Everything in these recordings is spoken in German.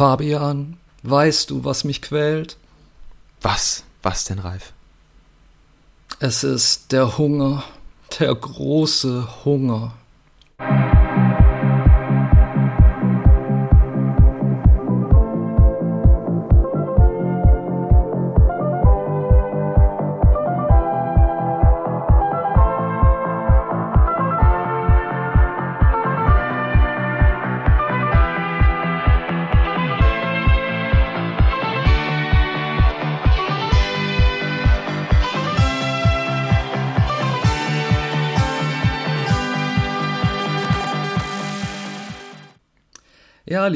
Fabian, weißt du, was mich quält? Was? Was denn, Ralf? Es ist der Hunger, der große Hunger.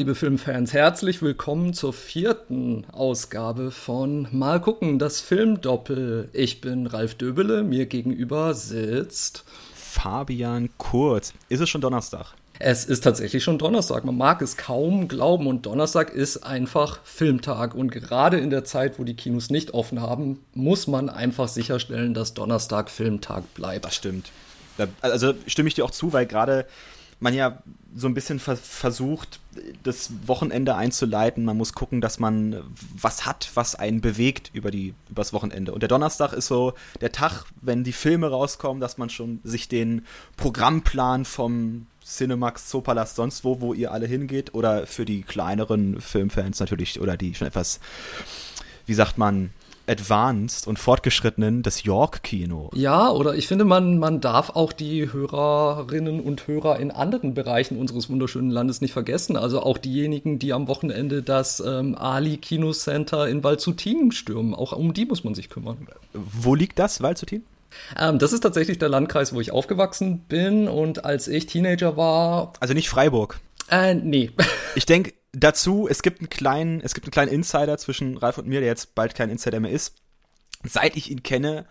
Liebe Filmfans, herzlich willkommen zur vierten Ausgabe von Mal gucken, das Filmdoppel. Ich bin Ralf Döbele, mir gegenüber sitzt Fabian Kurz. Ist es schon Donnerstag? Es ist tatsächlich schon Donnerstag. Man mag es kaum glauben und Donnerstag ist einfach Filmtag. Und gerade in der Zeit, wo die Kinos nicht offen haben, muss man einfach sicherstellen, dass Donnerstag Filmtag bleibt. Das stimmt. Also stimme ich dir auch zu, weil gerade man ja so ein bisschen ver versucht, das Wochenende einzuleiten. Man muss gucken, dass man was hat, was einen bewegt über die übers Wochenende. Und der Donnerstag ist so der Tag, wenn die Filme rauskommen, dass man schon sich den Programmplan vom Cinemax, Zoopalast, sonst wo, wo ihr alle hingeht, oder für die kleineren Filmfans natürlich, oder die schon etwas, wie sagt man, advanced und fortgeschrittenen das York-Kino. Ja, oder ich finde, man, man darf auch die Hörerinnen und Hörer in anderen Bereichen unseres wunderschönen Landes nicht vergessen. Also auch diejenigen, die am Wochenende das ähm, Ali Kino Center in Waldzutin stürmen. Auch um die muss man sich kümmern. Wo liegt das, Waldzutin? Ähm, das ist tatsächlich der Landkreis, wo ich aufgewachsen bin. Und als ich Teenager war. Also nicht Freiburg. Äh, nee. Ich denke, dazu, es gibt einen kleinen, es gibt einen kleinen Insider zwischen Ralf und mir, der jetzt bald kein Insider mehr ist. Seit ich ihn kenne,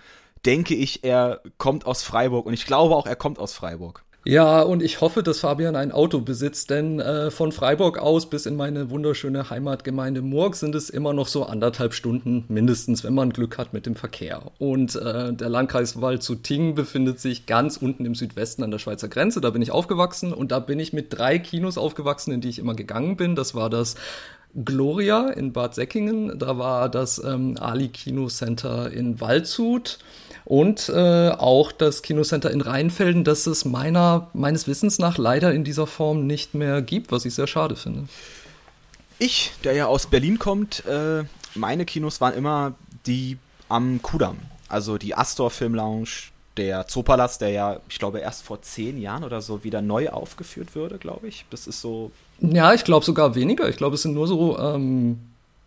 denke ich, er kommt aus Freiburg und ich glaube auch, er kommt aus Freiburg. Ja, und ich hoffe, dass Fabian ein Auto besitzt, denn äh, von Freiburg aus bis in meine wunderschöne Heimatgemeinde Murg sind es immer noch so anderthalb Stunden mindestens, wenn man Glück hat mit dem Verkehr. Und äh, der Landkreis Waldzuting befindet sich ganz unten im Südwesten an der Schweizer Grenze. Da bin ich aufgewachsen und da bin ich mit drei Kinos aufgewachsen, in die ich immer gegangen bin. Das war das Gloria in Bad Säckingen, da war das ähm, Ali Kino Center in Waldshut und äh, auch das Kinocenter in Rheinfelden, das es meiner, meines Wissens nach leider in dieser Form nicht mehr gibt, was ich sehr schade finde. Ich, der ja aus Berlin kommt, äh, meine Kinos waren immer die am Kudamm. Also die Astor Film Lounge, der Zoopalast, der ja, ich glaube, erst vor zehn Jahren oder so wieder neu aufgeführt würde, glaube ich. Das ist so. Ja, ich glaube sogar weniger. Ich glaube, es sind nur so ähm,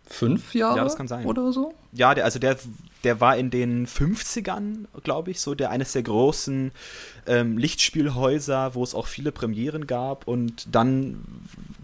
fünf Jahre ja, das kann sein. oder so. Ja, der, also der, der war in den 50ern, glaube ich, so der eines der großen ähm, Lichtspielhäuser, wo es auch viele Premieren gab. Und dann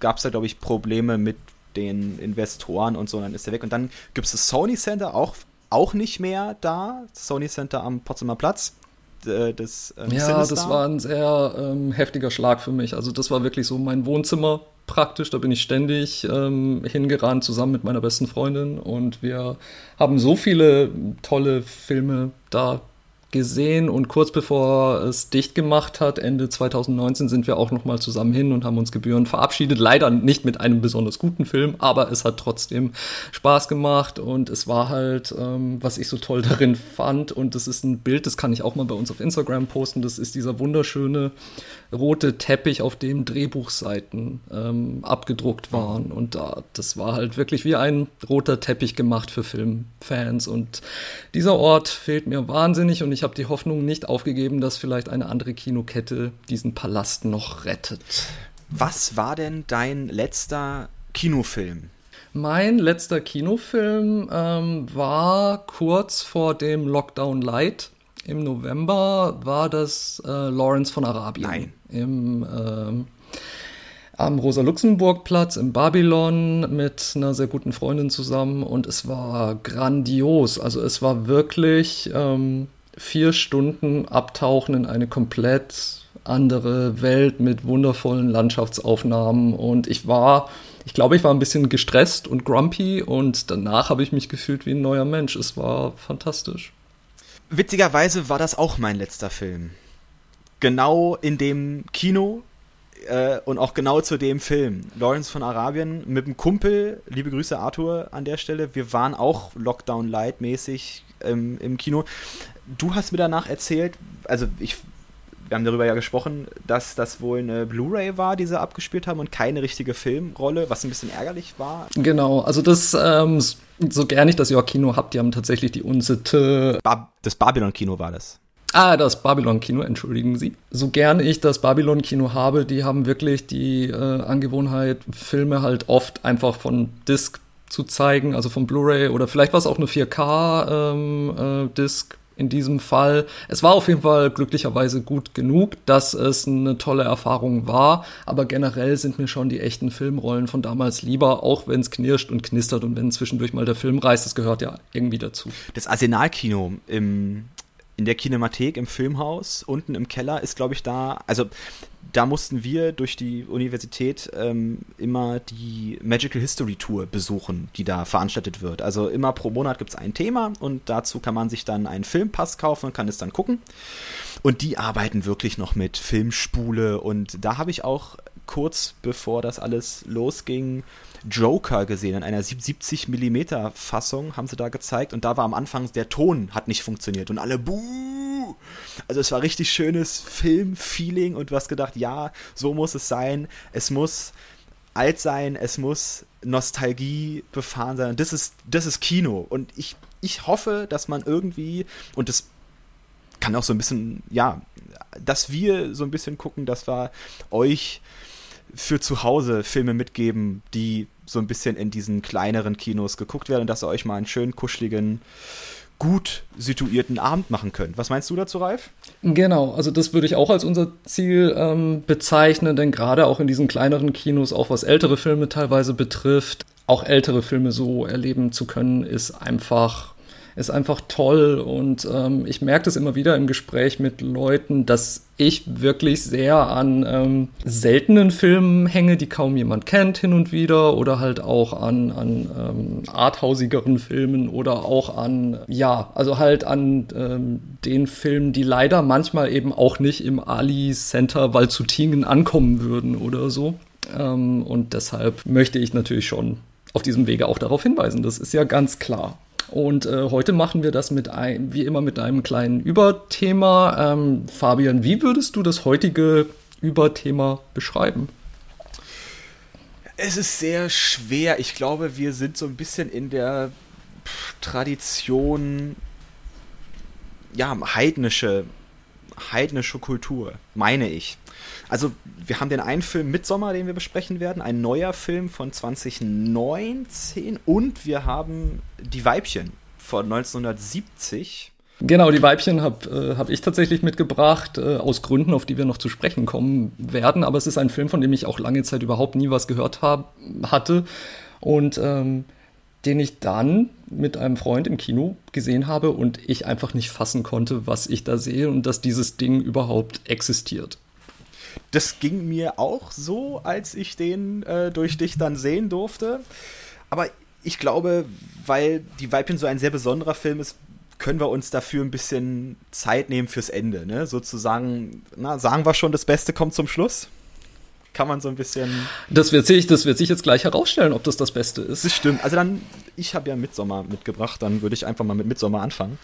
gab es da, glaube ich, Probleme mit den Investoren und so, und dann ist er weg. Und dann gibt es das Sony Center, auch, auch nicht mehr da. Sony Center am Potsdamer Platz des ähm, Ja, Sinister. das war ein sehr ähm, heftiger Schlag für mich. Also das war wirklich so mein Wohnzimmer praktisch. Da bin ich ständig ähm, hingerannt, zusammen mit meiner besten Freundin. Und wir haben so viele tolle Filme da gesehen und kurz bevor es dicht gemacht hat, Ende 2019, sind wir auch noch mal zusammen hin und haben uns gebührend verabschiedet. Leider nicht mit einem besonders guten Film, aber es hat trotzdem Spaß gemacht und es war halt, ähm, was ich so toll darin fand und das ist ein Bild, das kann ich auch mal bei uns auf Instagram posten. Das ist dieser wunderschöne rote Teppich, auf dem Drehbuchseiten ähm, abgedruckt waren und da, das war halt wirklich wie ein roter Teppich gemacht für Filmfans und dieser Ort fehlt mir wahnsinnig und ich habe die Hoffnung nicht aufgegeben, dass vielleicht eine andere Kinokette diesen Palast noch rettet. Was war denn dein letzter Kinofilm? Mein letzter Kinofilm ähm, war kurz vor dem Lockdown Light. Im November war das äh, Lawrence von Arabien. Nein. Im, ähm, am Rosa-Luxemburg-Platz in Babylon mit einer sehr guten Freundin zusammen und es war grandios. Also es war wirklich ähm, vier Stunden abtauchen in eine komplett andere Welt mit wundervollen Landschaftsaufnahmen und ich war, ich glaube, ich war ein bisschen gestresst und grumpy und danach habe ich mich gefühlt wie ein neuer Mensch. Es war fantastisch. Witzigerweise war das auch mein letzter Film. Genau in dem Kino, äh, und auch genau zu dem Film. Lawrence von Arabien mit dem Kumpel, liebe Grüße Arthur an der Stelle. Wir waren auch Lockdown Light mäßig ähm, im Kino. Du hast mir danach erzählt, also ich wir haben darüber ja gesprochen, dass das wohl eine Blu-ray war, die sie abgespielt haben und keine richtige Filmrolle, was ein bisschen ärgerlich war. Genau, also das, ähm, so gerne ich das ja Kino habe, die haben tatsächlich die Unsitte. Ba das Babylon-Kino war das. Ah, das Babylon-Kino, entschuldigen Sie. So gerne ich das Babylon-Kino habe, die haben wirklich die äh, Angewohnheit, Filme halt oft einfach von Disc zu zeigen, also von Blu-ray oder vielleicht war es auch eine 4K-Disc. Ähm, äh, in diesem Fall. Es war auf jeden Fall glücklicherweise gut genug, dass es eine tolle Erfahrung war, aber generell sind mir schon die echten Filmrollen von damals lieber, auch wenn es knirscht und knistert und wenn zwischendurch mal der Film reißt, das gehört ja irgendwie dazu. Das Arsenalkino im in der Kinemathek im Filmhaus, unten im Keller, ist, glaube ich, da, also da mussten wir durch die Universität ähm, immer die Magical History Tour besuchen, die da veranstaltet wird. Also immer pro Monat gibt es ein Thema und dazu kann man sich dann einen Filmpass kaufen und kann es dann gucken. Und die arbeiten wirklich noch mit Filmspule und da habe ich auch kurz bevor das alles losging, Joker gesehen. In einer 70 mm Fassung haben sie da gezeigt und da war am Anfang der Ton hat nicht funktioniert und alle buh. Also es war richtig schönes Filmfeeling und du hast gedacht, ja, so muss es sein. Es muss alt sein, es muss Nostalgie befahren sein. Das ist, das ist Kino. Und ich, ich hoffe, dass man irgendwie, und das kann auch so ein bisschen, ja, dass wir so ein bisschen gucken, dass wir euch für zu Hause Filme mitgeben, die so ein bisschen in diesen kleineren Kinos geguckt werden, dass ihr euch mal einen schönen, kuscheligen, gut situierten Abend machen könnt. Was meinst du dazu, Ralf? Genau, also das würde ich auch als unser Ziel ähm, bezeichnen, denn gerade auch in diesen kleineren Kinos, auch was ältere Filme teilweise betrifft, auch ältere Filme so erleben zu können, ist einfach ist einfach toll und ähm, ich merke das immer wieder im Gespräch mit Leuten, dass ich wirklich sehr an ähm, seltenen Filmen hänge, die kaum jemand kennt hin und wieder oder halt auch an, an ähm, arthausigeren Filmen oder auch an, ja, also halt an ähm, den Filmen, die leider manchmal eben auch nicht im Ali Center Waldshutingen ankommen würden oder so. Ähm, und deshalb möchte ich natürlich schon auf diesem Wege auch darauf hinweisen. Das ist ja ganz klar. Und äh, heute machen wir das mit ein, wie immer mit einem kleinen Überthema. Ähm, Fabian, wie würdest du das heutige Überthema beschreiben? Es ist sehr schwer. Ich glaube, wir sind so ein bisschen in der Tradition, ja, heidnische, heidnische Kultur, meine ich. Also, wir haben den einen Film Midsommer, den wir besprechen werden, ein neuer Film von 2019 und wir haben Die Weibchen von 1970. Genau, die Weibchen habe äh, hab ich tatsächlich mitgebracht, äh, aus Gründen, auf die wir noch zu sprechen kommen werden. Aber es ist ein Film, von dem ich auch lange Zeit überhaupt nie was gehört hab, hatte. Und ähm, den ich dann mit einem Freund im Kino gesehen habe und ich einfach nicht fassen konnte, was ich da sehe und dass dieses Ding überhaupt existiert. Das ging mir auch so, als ich den äh, durch dich dann sehen durfte. Aber ich glaube, weil die Weibchen so ein sehr besonderer Film ist, können wir uns dafür ein bisschen Zeit nehmen fürs Ende. Ne? Sozusagen, na, sagen wir schon, das Beste kommt zum Schluss? Kann man so ein bisschen. Das wird sich, das wird sich jetzt gleich herausstellen, ob das das Beste ist. Das stimmt. Also dann, ich habe ja Midsommer mitgebracht, dann würde ich einfach mal mit Midsommer anfangen.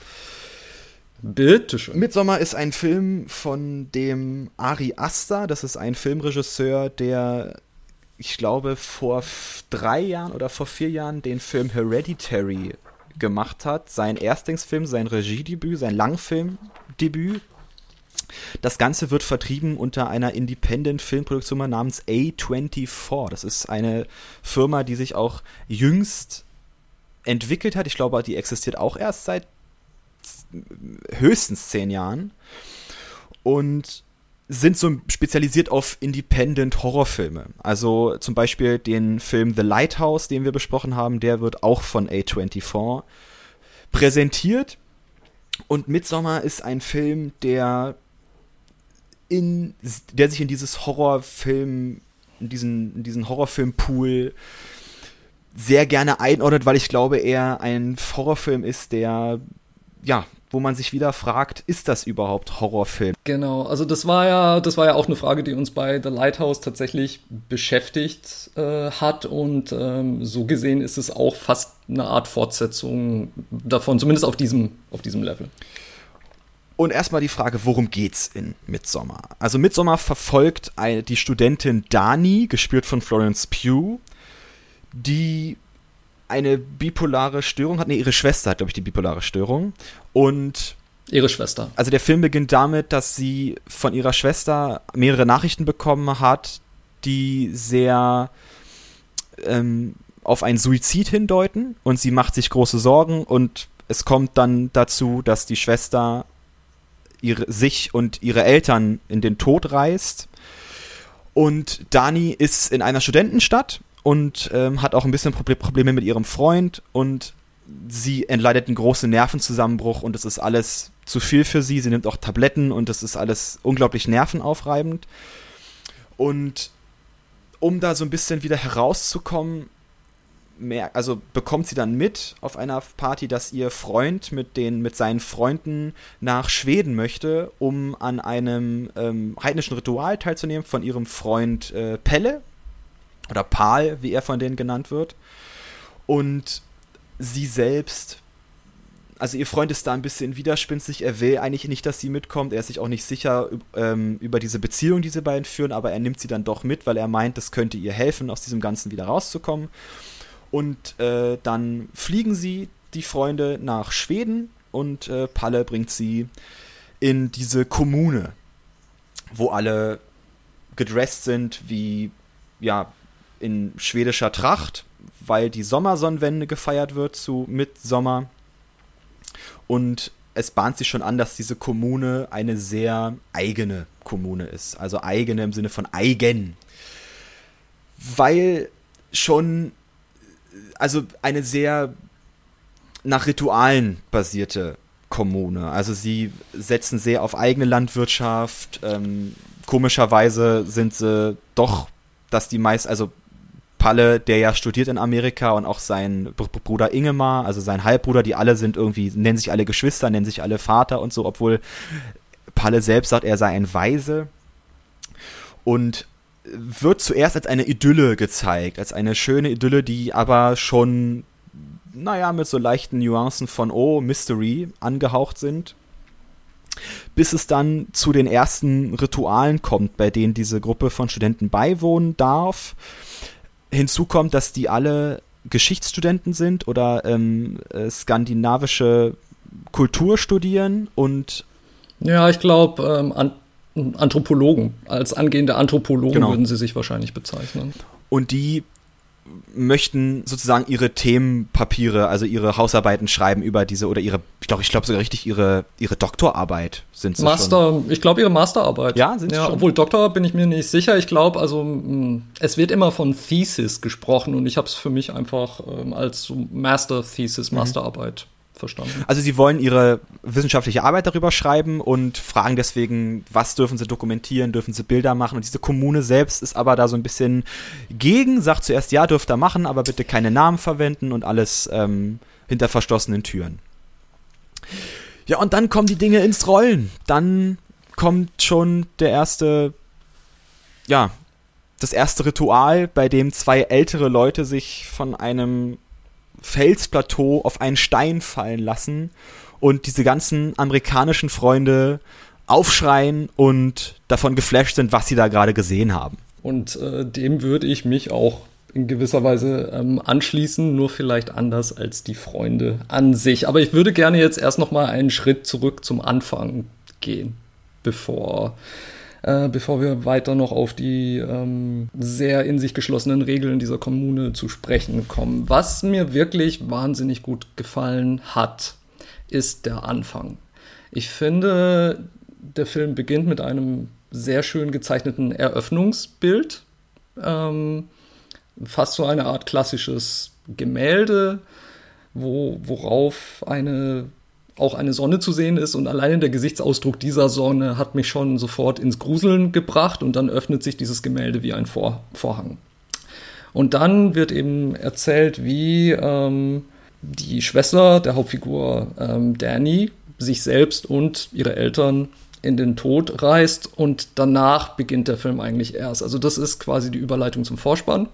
Bitte schön. Midsommar ist ein Film von dem Ari Aster. Das ist ein Filmregisseur, der, ich glaube, vor drei Jahren oder vor vier Jahren den Film Hereditary gemacht hat. Sein Erstlingsfilm, sein Regiedebüt, sein Langfilmdebüt. Das Ganze wird vertrieben unter einer Independent-Filmproduktion namens A24. Das ist eine Firma, die sich auch jüngst entwickelt hat. Ich glaube, die existiert auch erst seit höchstens zehn Jahren und sind so spezialisiert auf Independent Horrorfilme. Also zum Beispiel den Film The Lighthouse, den wir besprochen haben, der wird auch von A24 präsentiert. Und Midsommar ist ein Film, der in, der sich in dieses Horrorfilm, in diesen, in diesen Horrorfilmpool sehr gerne einordnet, weil ich glaube, er ein Horrorfilm ist, der ja wo man sich wieder fragt, ist das überhaupt Horrorfilm? Genau, also das war ja, das war ja auch eine Frage, die uns bei The Lighthouse tatsächlich beschäftigt äh, hat und ähm, so gesehen ist es auch fast eine Art Fortsetzung davon, zumindest auf diesem, auf diesem Level. Und erstmal die Frage, worum geht's in Midsommar? Also Midsommar verfolgt eine, die Studentin Dani, gespielt von Florence Pugh, die eine bipolare Störung hat. Nee, ihre Schwester hat, glaube ich, die bipolare Störung. Und Ihre Schwester. Also der Film beginnt damit, dass sie von ihrer Schwester mehrere Nachrichten bekommen hat, die sehr ähm, auf einen Suizid hindeuten und sie macht sich große Sorgen und es kommt dann dazu, dass die Schwester ihre, sich und ihre Eltern in den Tod reißt. Und Dani ist in einer Studentenstadt und ähm, hat auch ein bisschen Probleme mit ihrem Freund und sie entleidet einen großen Nervenzusammenbruch und es ist alles zu viel für sie. Sie nimmt auch Tabletten und es ist alles unglaublich nervenaufreibend. Und um da so ein bisschen wieder herauszukommen, mehr, also bekommt sie dann mit auf einer Party, dass ihr Freund mit den mit seinen Freunden nach Schweden möchte, um an einem ähm, heidnischen Ritual teilzunehmen von ihrem Freund äh, Pelle oder Pal, wie er von denen genannt wird. Und sie selbst also ihr Freund ist da ein bisschen widerspenstig. Er will eigentlich nicht, dass sie mitkommt. Er ist sich auch nicht sicher ähm, über diese Beziehung, die sie beiden führen, aber er nimmt sie dann doch mit, weil er meint, das könnte ihr helfen, aus diesem Ganzen wieder rauszukommen. Und äh, dann fliegen sie, die Freunde, nach Schweden und äh, Palle bringt sie in diese Kommune, wo alle gedresst sind wie, ja, in schwedischer Tracht, weil die Sommersonnenwende gefeiert wird zu Mitsommer. Und es bahnt sich schon an, dass diese Kommune eine sehr eigene Kommune ist. Also eigene im Sinne von eigen. Weil schon also eine sehr nach Ritualen basierte Kommune. Also sie setzen sehr auf eigene Landwirtschaft. Ähm, komischerweise sind sie doch, dass die meist, also Palle, der ja studiert in Amerika und auch sein Bruder Ingemar, also sein Halbbruder, die alle sind irgendwie, nennen sich alle Geschwister, nennen sich alle Vater und so, obwohl Palle selbst sagt, er sei ein Weise. Und wird zuerst als eine Idylle gezeigt, als eine schöne Idylle, die aber schon, naja, mit so leichten Nuancen von, oh, Mystery angehaucht sind. Bis es dann zu den ersten Ritualen kommt, bei denen diese Gruppe von Studenten beiwohnen darf. Hinzu kommt, dass die alle Geschichtsstudenten sind oder ähm, äh, skandinavische Kultur studieren und ja, ich glaube, ähm, Anthropologen. Als angehende Anthropologen genau. würden sie sich wahrscheinlich bezeichnen. Und die möchten sozusagen ihre Themenpapiere, also ihre Hausarbeiten schreiben über diese oder ihre, ich glaube, ich glaube sogar richtig ihre ihre Doktorarbeit sind sie Master, schon. ich glaube ihre Masterarbeit. Ja, sind sie ja, schon. Obwohl Doktor bin ich mir nicht sicher. Ich glaube, also mm, es wird immer von Thesis gesprochen und ich habe es für mich einfach ähm, als Master Thesis. Masterarbeit mhm verstanden. Also sie wollen ihre wissenschaftliche Arbeit darüber schreiben und fragen deswegen, was dürfen sie dokumentieren, dürfen sie Bilder machen. Und diese Kommune selbst ist aber da so ein bisschen gegen, sagt zuerst, ja, dürft ihr machen, aber bitte keine Namen verwenden und alles ähm, hinter verschlossenen Türen. Ja, und dann kommen die Dinge ins Rollen. Dann kommt schon der erste, ja, das erste Ritual, bei dem zwei ältere Leute sich von einem Felsplateau auf einen Stein fallen lassen und diese ganzen amerikanischen Freunde aufschreien und davon geflasht sind, was sie da gerade gesehen haben. Und äh, dem würde ich mich auch in gewisser Weise ähm, anschließen, nur vielleicht anders als die Freunde an sich. Aber ich würde gerne jetzt erst noch mal einen Schritt zurück zum Anfang gehen, bevor äh, bevor wir weiter noch auf die ähm, sehr in sich geschlossenen Regeln dieser Kommune zu sprechen kommen. Was mir wirklich wahnsinnig gut gefallen hat, ist der Anfang. Ich finde, der Film beginnt mit einem sehr schön gezeichneten Eröffnungsbild. Ähm, fast so eine Art klassisches Gemälde, wo, worauf eine auch eine Sonne zu sehen ist und alleine der Gesichtsausdruck dieser Sonne hat mich schon sofort ins Gruseln gebracht und dann öffnet sich dieses Gemälde wie ein Vor Vorhang. Und dann wird eben erzählt, wie ähm, die Schwester der Hauptfigur ähm, Danny sich selbst und ihre Eltern in den Tod reist und danach beginnt der Film eigentlich erst. Also das ist quasi die Überleitung zum Vorspann.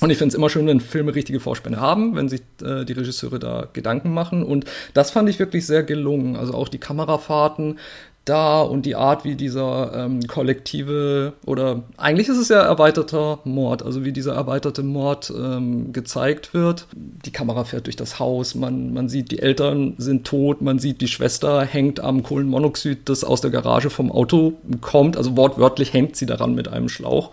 Und ich finde es immer schön, wenn Filme richtige Vorspänne haben, wenn sich äh, die Regisseure da Gedanken machen. Und das fand ich wirklich sehr gelungen. Also auch die Kamerafahrten, da und die Art, wie dieser ähm, kollektive oder eigentlich ist es ja erweiterter Mord, also wie dieser erweiterte Mord ähm, gezeigt wird. Die Kamera fährt durch das Haus, man, man sieht, die Eltern sind tot, man sieht, die Schwester hängt am Kohlenmonoxid, das aus der Garage vom Auto kommt, also wortwörtlich hängt sie daran mit einem Schlauch.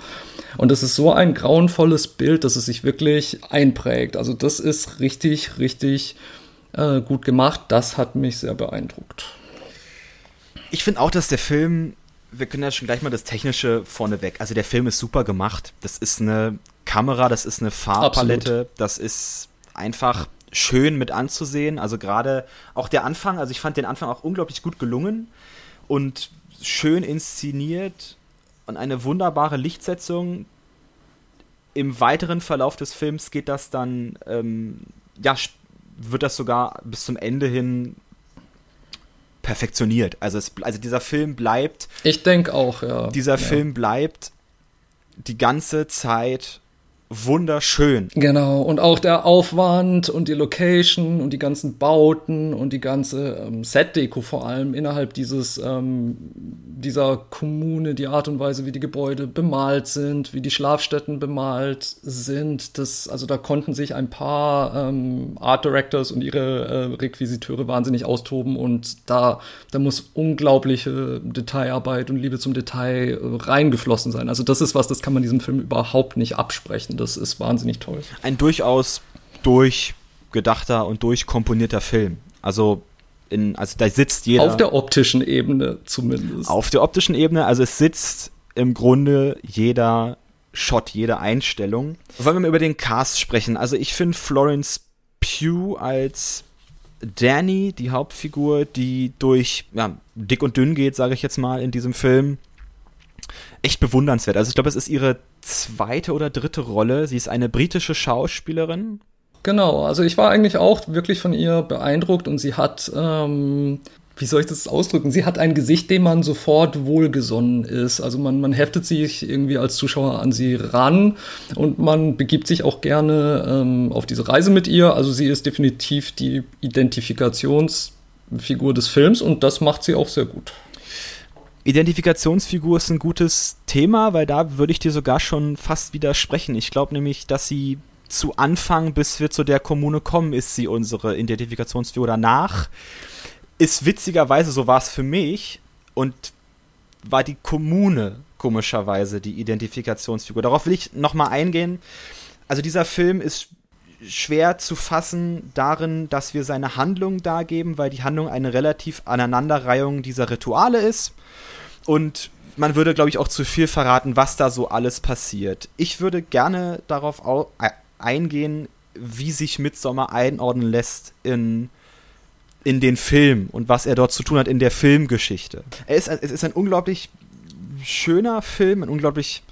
Und das ist so ein grauenvolles Bild, dass es sich wirklich einprägt. Also das ist richtig, richtig äh, gut gemacht. Das hat mich sehr beeindruckt. Ich finde auch, dass der Film, wir können ja schon gleich mal das Technische vorneweg. Also der Film ist super gemacht. Das ist eine Kamera, das ist eine Farbpalette, Absolut. das ist einfach schön mit anzusehen. Also gerade auch der Anfang, also ich fand den Anfang auch unglaublich gut gelungen und schön inszeniert und eine wunderbare Lichtsetzung. Im weiteren Verlauf des Films geht das dann, ähm, ja, wird das sogar bis zum Ende hin perfektioniert. Also, es, also dieser Film bleibt. Ich denke auch, ja. Dieser ja. Film bleibt die ganze Zeit wunderschön. Genau, und auch der Aufwand und die Location und die ganzen Bauten und die ganze ähm, Set-Deko vor allem innerhalb dieses, ähm, dieser Kommune, die Art und Weise, wie die Gebäude bemalt sind, wie die Schlafstätten bemalt sind. Das, also da konnten sich ein paar ähm, Art Directors und ihre äh, Requisiteure wahnsinnig austoben und da, da muss unglaubliche Detailarbeit und Liebe zum Detail äh, reingeflossen sein. Also das ist was, das kann man diesem Film überhaupt nicht absprechen das ist wahnsinnig toll. Ein durchaus durchgedachter und durchkomponierter Film. Also in, also da sitzt jeder. Auf der optischen Ebene zumindest. Auf der optischen Ebene, also es sitzt im Grunde jeder Shot, jede Einstellung. Wollen wir mal über den Cast sprechen? Also ich finde Florence Pugh als Danny, die Hauptfigur, die durch ja, dick und dünn geht, sage ich jetzt mal, in diesem Film, echt bewundernswert. Also ich glaube, es ist ihre zweite oder dritte Rolle. Sie ist eine britische Schauspielerin. Genau, also ich war eigentlich auch wirklich von ihr beeindruckt und sie hat, ähm, wie soll ich das ausdrücken? Sie hat ein Gesicht, dem man sofort wohlgesonnen ist. Also man, man heftet sich irgendwie als Zuschauer an sie ran und man begibt sich auch gerne ähm, auf diese Reise mit ihr. Also sie ist definitiv die Identifikationsfigur des Films und das macht sie auch sehr gut. Identifikationsfigur ist ein gutes Thema, weil da würde ich dir sogar schon fast widersprechen. Ich glaube nämlich, dass sie zu Anfang, bis wir zu der Kommune kommen, ist sie unsere Identifikationsfigur. Danach ist witzigerweise, so war es für mich, und war die Kommune komischerweise die Identifikationsfigur. Darauf will ich nochmal eingehen. Also dieser Film ist schwer zu fassen darin, dass wir seine Handlung dargeben, weil die Handlung eine relativ Aneinanderreihung dieser Rituale ist. Und man würde, glaube ich, auch zu viel verraten, was da so alles passiert. Ich würde gerne darauf eingehen, wie sich Midsommar einordnen lässt in, in den Film und was er dort zu tun hat in der Filmgeschichte. Er ist, es ist ein unglaublich schöner Film, ein unglaublich.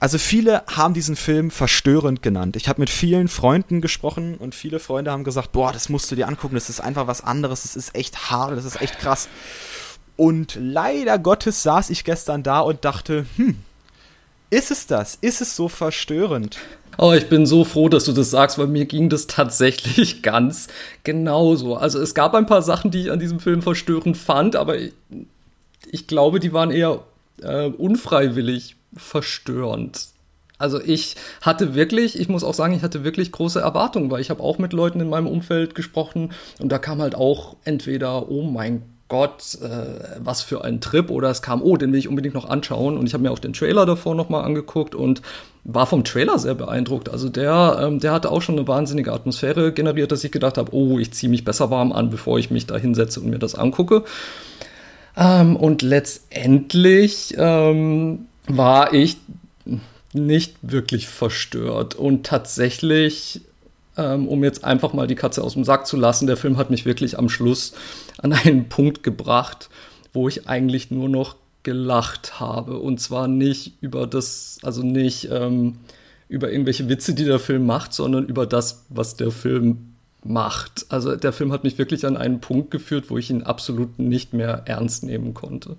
Also viele haben diesen Film verstörend genannt. Ich habe mit vielen Freunden gesprochen und viele Freunde haben gesagt, boah, das musst du dir angucken, das ist einfach was anderes, das ist echt hart, das ist echt krass. Und leider Gottes saß ich gestern da und dachte, hm, ist es das? Ist es so verstörend? Oh, ich bin so froh, dass du das sagst, weil mir ging das tatsächlich ganz genauso. Also es gab ein paar Sachen, die ich an diesem Film verstörend fand, aber ich, ich glaube, die waren eher äh, unfreiwillig verstörend. Also ich hatte wirklich, ich muss auch sagen, ich hatte wirklich große Erwartungen, weil ich habe auch mit Leuten in meinem Umfeld gesprochen und da kam halt auch entweder, oh mein Gott, äh, was für ein Trip. Oder es kam, oh, den will ich unbedingt noch anschauen. Und ich habe mir auch den Trailer davor nochmal angeguckt und war vom Trailer sehr beeindruckt. Also der, ähm, der hatte auch schon eine wahnsinnige Atmosphäre generiert, dass ich gedacht habe, oh, ich ziehe mich besser warm an, bevor ich mich da hinsetze und mir das angucke. Ähm, und letztendlich ähm, war ich nicht wirklich verstört. Und tatsächlich ähm, um jetzt einfach mal die Katze aus dem Sack zu lassen. Der Film hat mich wirklich am Schluss an einen Punkt gebracht, wo ich eigentlich nur noch gelacht habe. Und zwar nicht über das, also nicht ähm, über irgendwelche Witze, die der Film macht, sondern über das, was der Film macht. Also der Film hat mich wirklich an einen Punkt geführt, wo ich ihn absolut nicht mehr ernst nehmen konnte.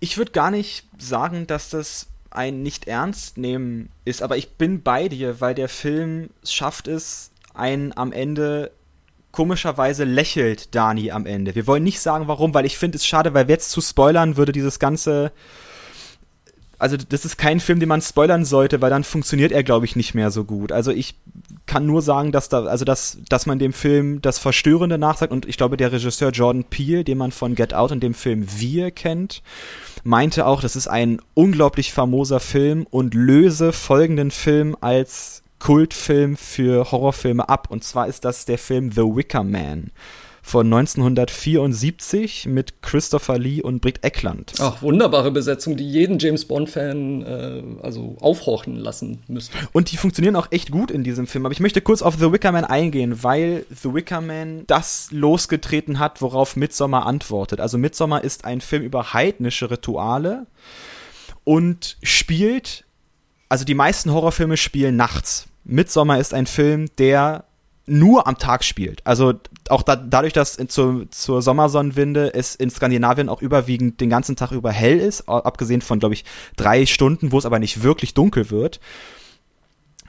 Ich würde gar nicht sagen, dass das ein nicht ernst nehmen ist, aber ich bin bei dir, weil der Film schafft es, einen am Ende komischerweise lächelt Dani am Ende. Wir wollen nicht sagen, warum, weil ich finde es schade, weil jetzt zu spoilern würde dieses ganze also das ist kein Film, den man spoilern sollte, weil dann funktioniert er, glaube ich, nicht mehr so gut. Also ich kann nur sagen, dass da, also dass, dass man dem Film das Verstörende nachsagt und ich glaube, der Regisseur Jordan Peele, den man von Get Out und dem Film Wir kennt, meinte auch, das ist ein unglaublich famoser Film und löse folgenden Film als Kultfilm für Horrorfilme ab. Und zwar ist das der Film The Wicker Man von 1974 mit Christopher Lee und Britt Eckland. Ach, wunderbare Besetzung, die jeden James Bond-Fan äh, also aufhorchen lassen müsste. Und die funktionieren auch echt gut in diesem Film. Aber ich möchte kurz auf The Wicker Man eingehen, weil The Wicker Man das losgetreten hat, worauf Midsommar antwortet. Also Midsommar ist ein Film über heidnische Rituale und spielt, also die meisten Horrorfilme spielen nachts. Midsommar ist ein Film, der nur am Tag spielt. Also auch da, dadurch, dass in, zu, zur Sommersonnenwinde es in Skandinavien auch überwiegend den ganzen Tag über hell ist, abgesehen von, glaube ich, drei Stunden, wo es aber nicht wirklich dunkel wird,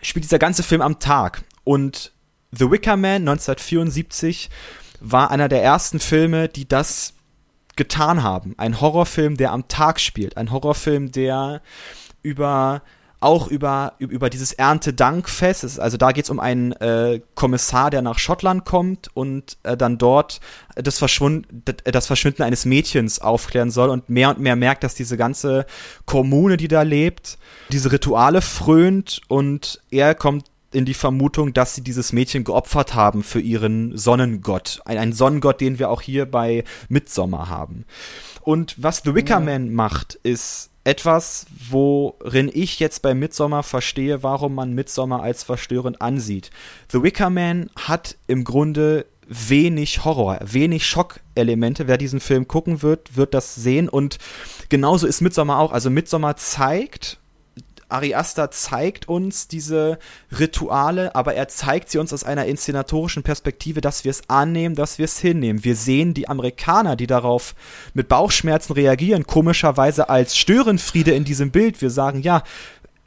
spielt dieser ganze Film am Tag. Und The Wicker Man 1974 war einer der ersten Filme, die das getan haben. Ein Horrorfilm, der am Tag spielt. Ein Horrorfilm, der über auch über, über dieses Erntedankfest. Also da geht es um einen äh, Kommissar, der nach Schottland kommt und äh, dann dort das, Verschwund das Verschwinden eines Mädchens aufklären soll und mehr und mehr merkt, dass diese ganze Kommune, die da lebt, diese Rituale frönt und er kommt in die Vermutung, dass sie dieses Mädchen geopfert haben für ihren Sonnengott. Ein, ein Sonnengott, den wir auch hier bei Midsommer haben. Und was The Wicker Man macht, ist etwas, worin ich jetzt bei Midsommar verstehe, warum man Midsommar als verstörend ansieht. The Wicker Man hat im Grunde wenig Horror, wenig Schockelemente. Wer diesen Film gucken wird, wird das sehen und genauso ist Midsommar auch. Also Midsommar zeigt, Ari zeigt uns diese Rituale, aber er zeigt sie uns aus einer inszenatorischen Perspektive, dass wir es annehmen, dass wir es hinnehmen. Wir sehen die Amerikaner, die darauf mit Bauchschmerzen reagieren, komischerweise als Störenfriede in diesem Bild. Wir sagen, ja,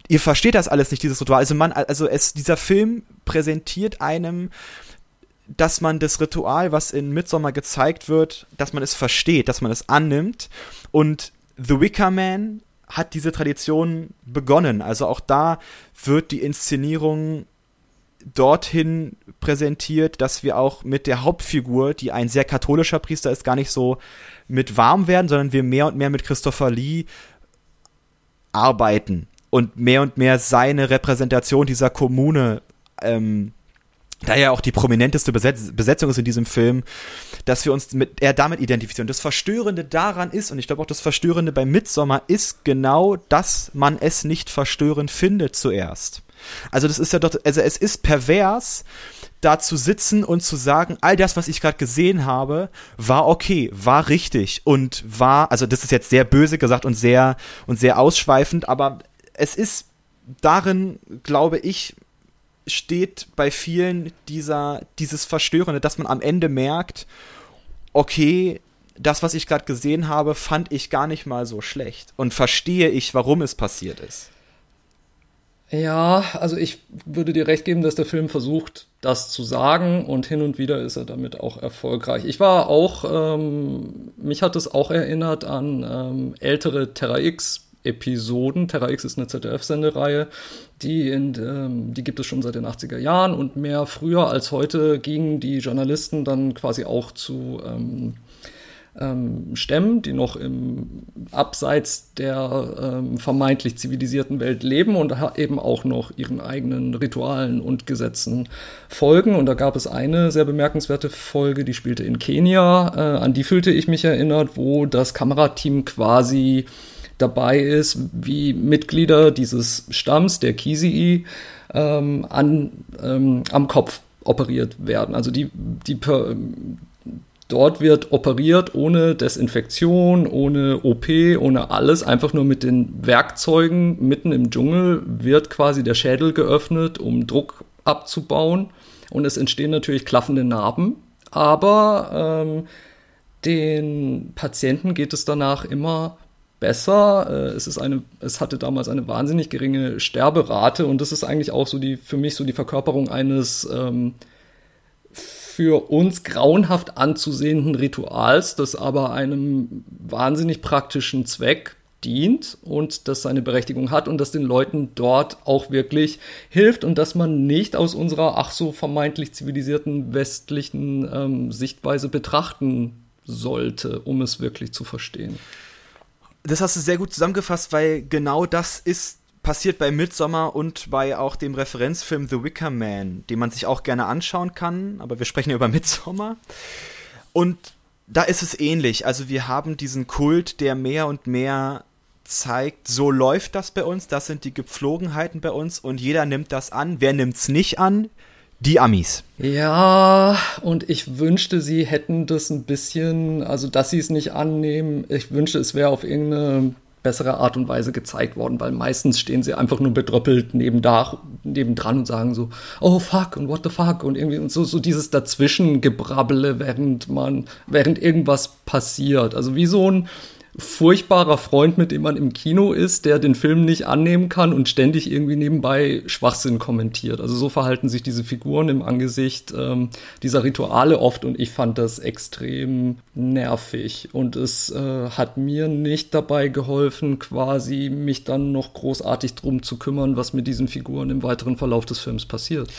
ihr versteht das alles nicht, dieses Ritual. Also man, also es, dieser Film präsentiert einem dass man das Ritual, was in Midsommar gezeigt wird, dass man es versteht, dass man es annimmt. Und The Wicker Man hat diese Tradition begonnen. Also auch da wird die Inszenierung dorthin präsentiert, dass wir auch mit der Hauptfigur, die ein sehr katholischer Priester ist, gar nicht so mit warm werden, sondern wir mehr und mehr mit Christopher Lee arbeiten und mehr und mehr seine Repräsentation dieser Kommune ähm, da ja auch die prominenteste Besetz Besetzung ist in diesem Film, dass wir uns mit er damit identifizieren. Das Verstörende daran ist, und ich glaube auch das Verstörende bei Midsommar ist genau, dass man es nicht verstörend findet zuerst. Also das ist ja doch, also es ist pervers, da zu sitzen und zu sagen, all das, was ich gerade gesehen habe, war okay, war richtig und war, also das ist jetzt sehr böse gesagt und sehr und sehr ausschweifend, aber es ist darin, glaube ich, steht bei vielen dieser, dieses Verstörende, dass man am Ende merkt, okay, das, was ich gerade gesehen habe, fand ich gar nicht mal so schlecht. Und verstehe ich, warum es passiert ist. Ja, also ich würde dir recht geben, dass der Film versucht, das zu sagen und hin und wieder ist er damit auch erfolgreich. Ich war auch, ähm, mich hat es auch erinnert an ähm, ältere Terra X Episoden. Terra X ist eine ZDF-Sendereihe, die, ähm, die gibt es schon seit den 80er Jahren und mehr früher als heute gingen die Journalisten dann quasi auch zu ähm, ähm, Stämmen, die noch im Abseits der ähm, vermeintlich zivilisierten Welt leben und eben auch noch ihren eigenen Ritualen und Gesetzen folgen. Und da gab es eine sehr bemerkenswerte Folge, die spielte in Kenia, äh, an die fühlte ich mich erinnert, wo das Kamerateam quasi dabei ist, wie Mitglieder dieses Stamms, der Kisii, ähm, an, ähm, am Kopf operiert werden. Also die, die dort wird operiert ohne Desinfektion, ohne OP, ohne alles, einfach nur mit den Werkzeugen mitten im Dschungel wird quasi der Schädel geöffnet, um Druck abzubauen. Und es entstehen natürlich klaffende Narben. Aber ähm, den Patienten geht es danach immer besser. Äh, es, ist eine, es hatte damals eine wahnsinnig geringe Sterberate und das ist eigentlich auch so die, für mich so die Verkörperung eines ähm, für uns grauenhaft anzusehenden Rituals, das aber einem wahnsinnig praktischen Zweck dient und das seine Berechtigung hat und das den Leuten dort auch wirklich hilft und dass man nicht aus unserer ach so vermeintlich zivilisierten westlichen ähm, Sichtweise betrachten sollte, um es wirklich zu verstehen. Das hast du sehr gut zusammengefasst, weil genau das ist passiert bei Midsommar und bei auch dem Referenzfilm The Wicker Man, den man sich auch gerne anschauen kann, aber wir sprechen ja über Midsommar. Und da ist es ähnlich. Also wir haben diesen Kult, der mehr und mehr zeigt, so läuft das bei uns, das sind die Gepflogenheiten bei uns und jeder nimmt das an. Wer nimmt es nicht an? Die Amis. Ja, und ich wünschte, sie hätten das ein bisschen, also dass sie es nicht annehmen. Ich wünschte, es wäre auf irgendeine bessere Art und Weise gezeigt worden, weil meistens stehen sie einfach nur bedröppelt nebendach, nebendran und sagen so, oh fuck und what the fuck und irgendwie und so, so dieses Dazwischengebrabbele, während man, während irgendwas passiert. Also wie so ein, furchtbarer Freund, mit dem man im Kino ist, der den Film nicht annehmen kann und ständig irgendwie nebenbei Schwachsinn kommentiert. Also so verhalten sich diese Figuren im Angesicht ähm, dieser Rituale oft und ich fand das extrem nervig und es äh, hat mir nicht dabei geholfen, quasi mich dann noch großartig drum zu kümmern, was mit diesen Figuren im weiteren Verlauf des Films passiert.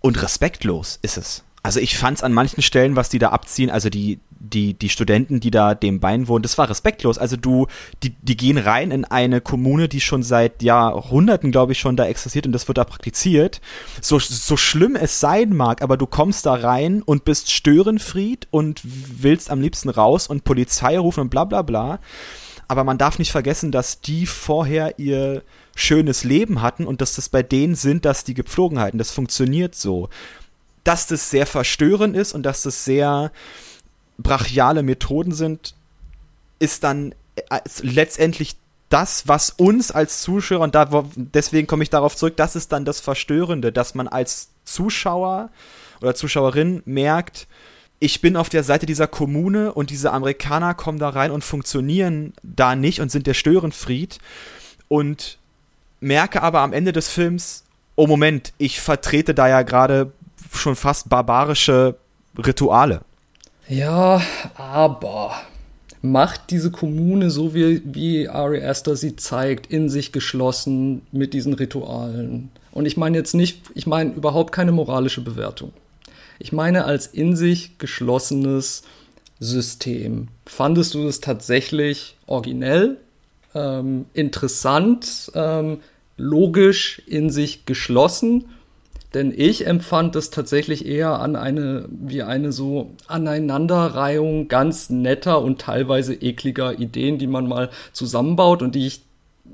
Und respektlos ist es. Also ich fand es an manchen Stellen, was die da abziehen, also die, die, die Studenten, die da dem Bein wohnen, das war respektlos. Also du, die, die gehen rein in eine Kommune, die schon seit Jahrhunderten, glaube ich, schon da existiert und das wird da praktiziert. So, so schlimm es sein mag, aber du kommst da rein und bist Störenfried und willst am liebsten raus und Polizei rufen und bla bla bla. Aber man darf nicht vergessen, dass die vorher ihr schönes Leben hatten und dass das bei denen sind, dass die Gepflogenheiten, das funktioniert so dass das sehr verstörend ist und dass das sehr brachiale Methoden sind, ist dann äh, letztendlich das, was uns als Zuschauer, und da, deswegen komme ich darauf zurück, das ist dann das Verstörende, dass man als Zuschauer oder Zuschauerin merkt, ich bin auf der Seite dieser Kommune und diese Amerikaner kommen da rein und funktionieren da nicht und sind der Störenfried und merke aber am Ende des Films, oh Moment, ich vertrete da ja gerade schon fast barbarische Rituale. Ja, aber macht diese Kommune so wie, wie Ari Aster sie zeigt, in sich geschlossen mit diesen Ritualen. Und ich meine jetzt nicht, ich meine überhaupt keine moralische Bewertung. Ich meine als in sich geschlossenes System. Fandest du das tatsächlich originell, ähm, interessant, ähm, logisch in sich geschlossen? Denn ich empfand das tatsächlich eher an eine, wie eine so Aneinanderreihung ganz netter und teilweise ekliger Ideen, die man mal zusammenbaut und die ich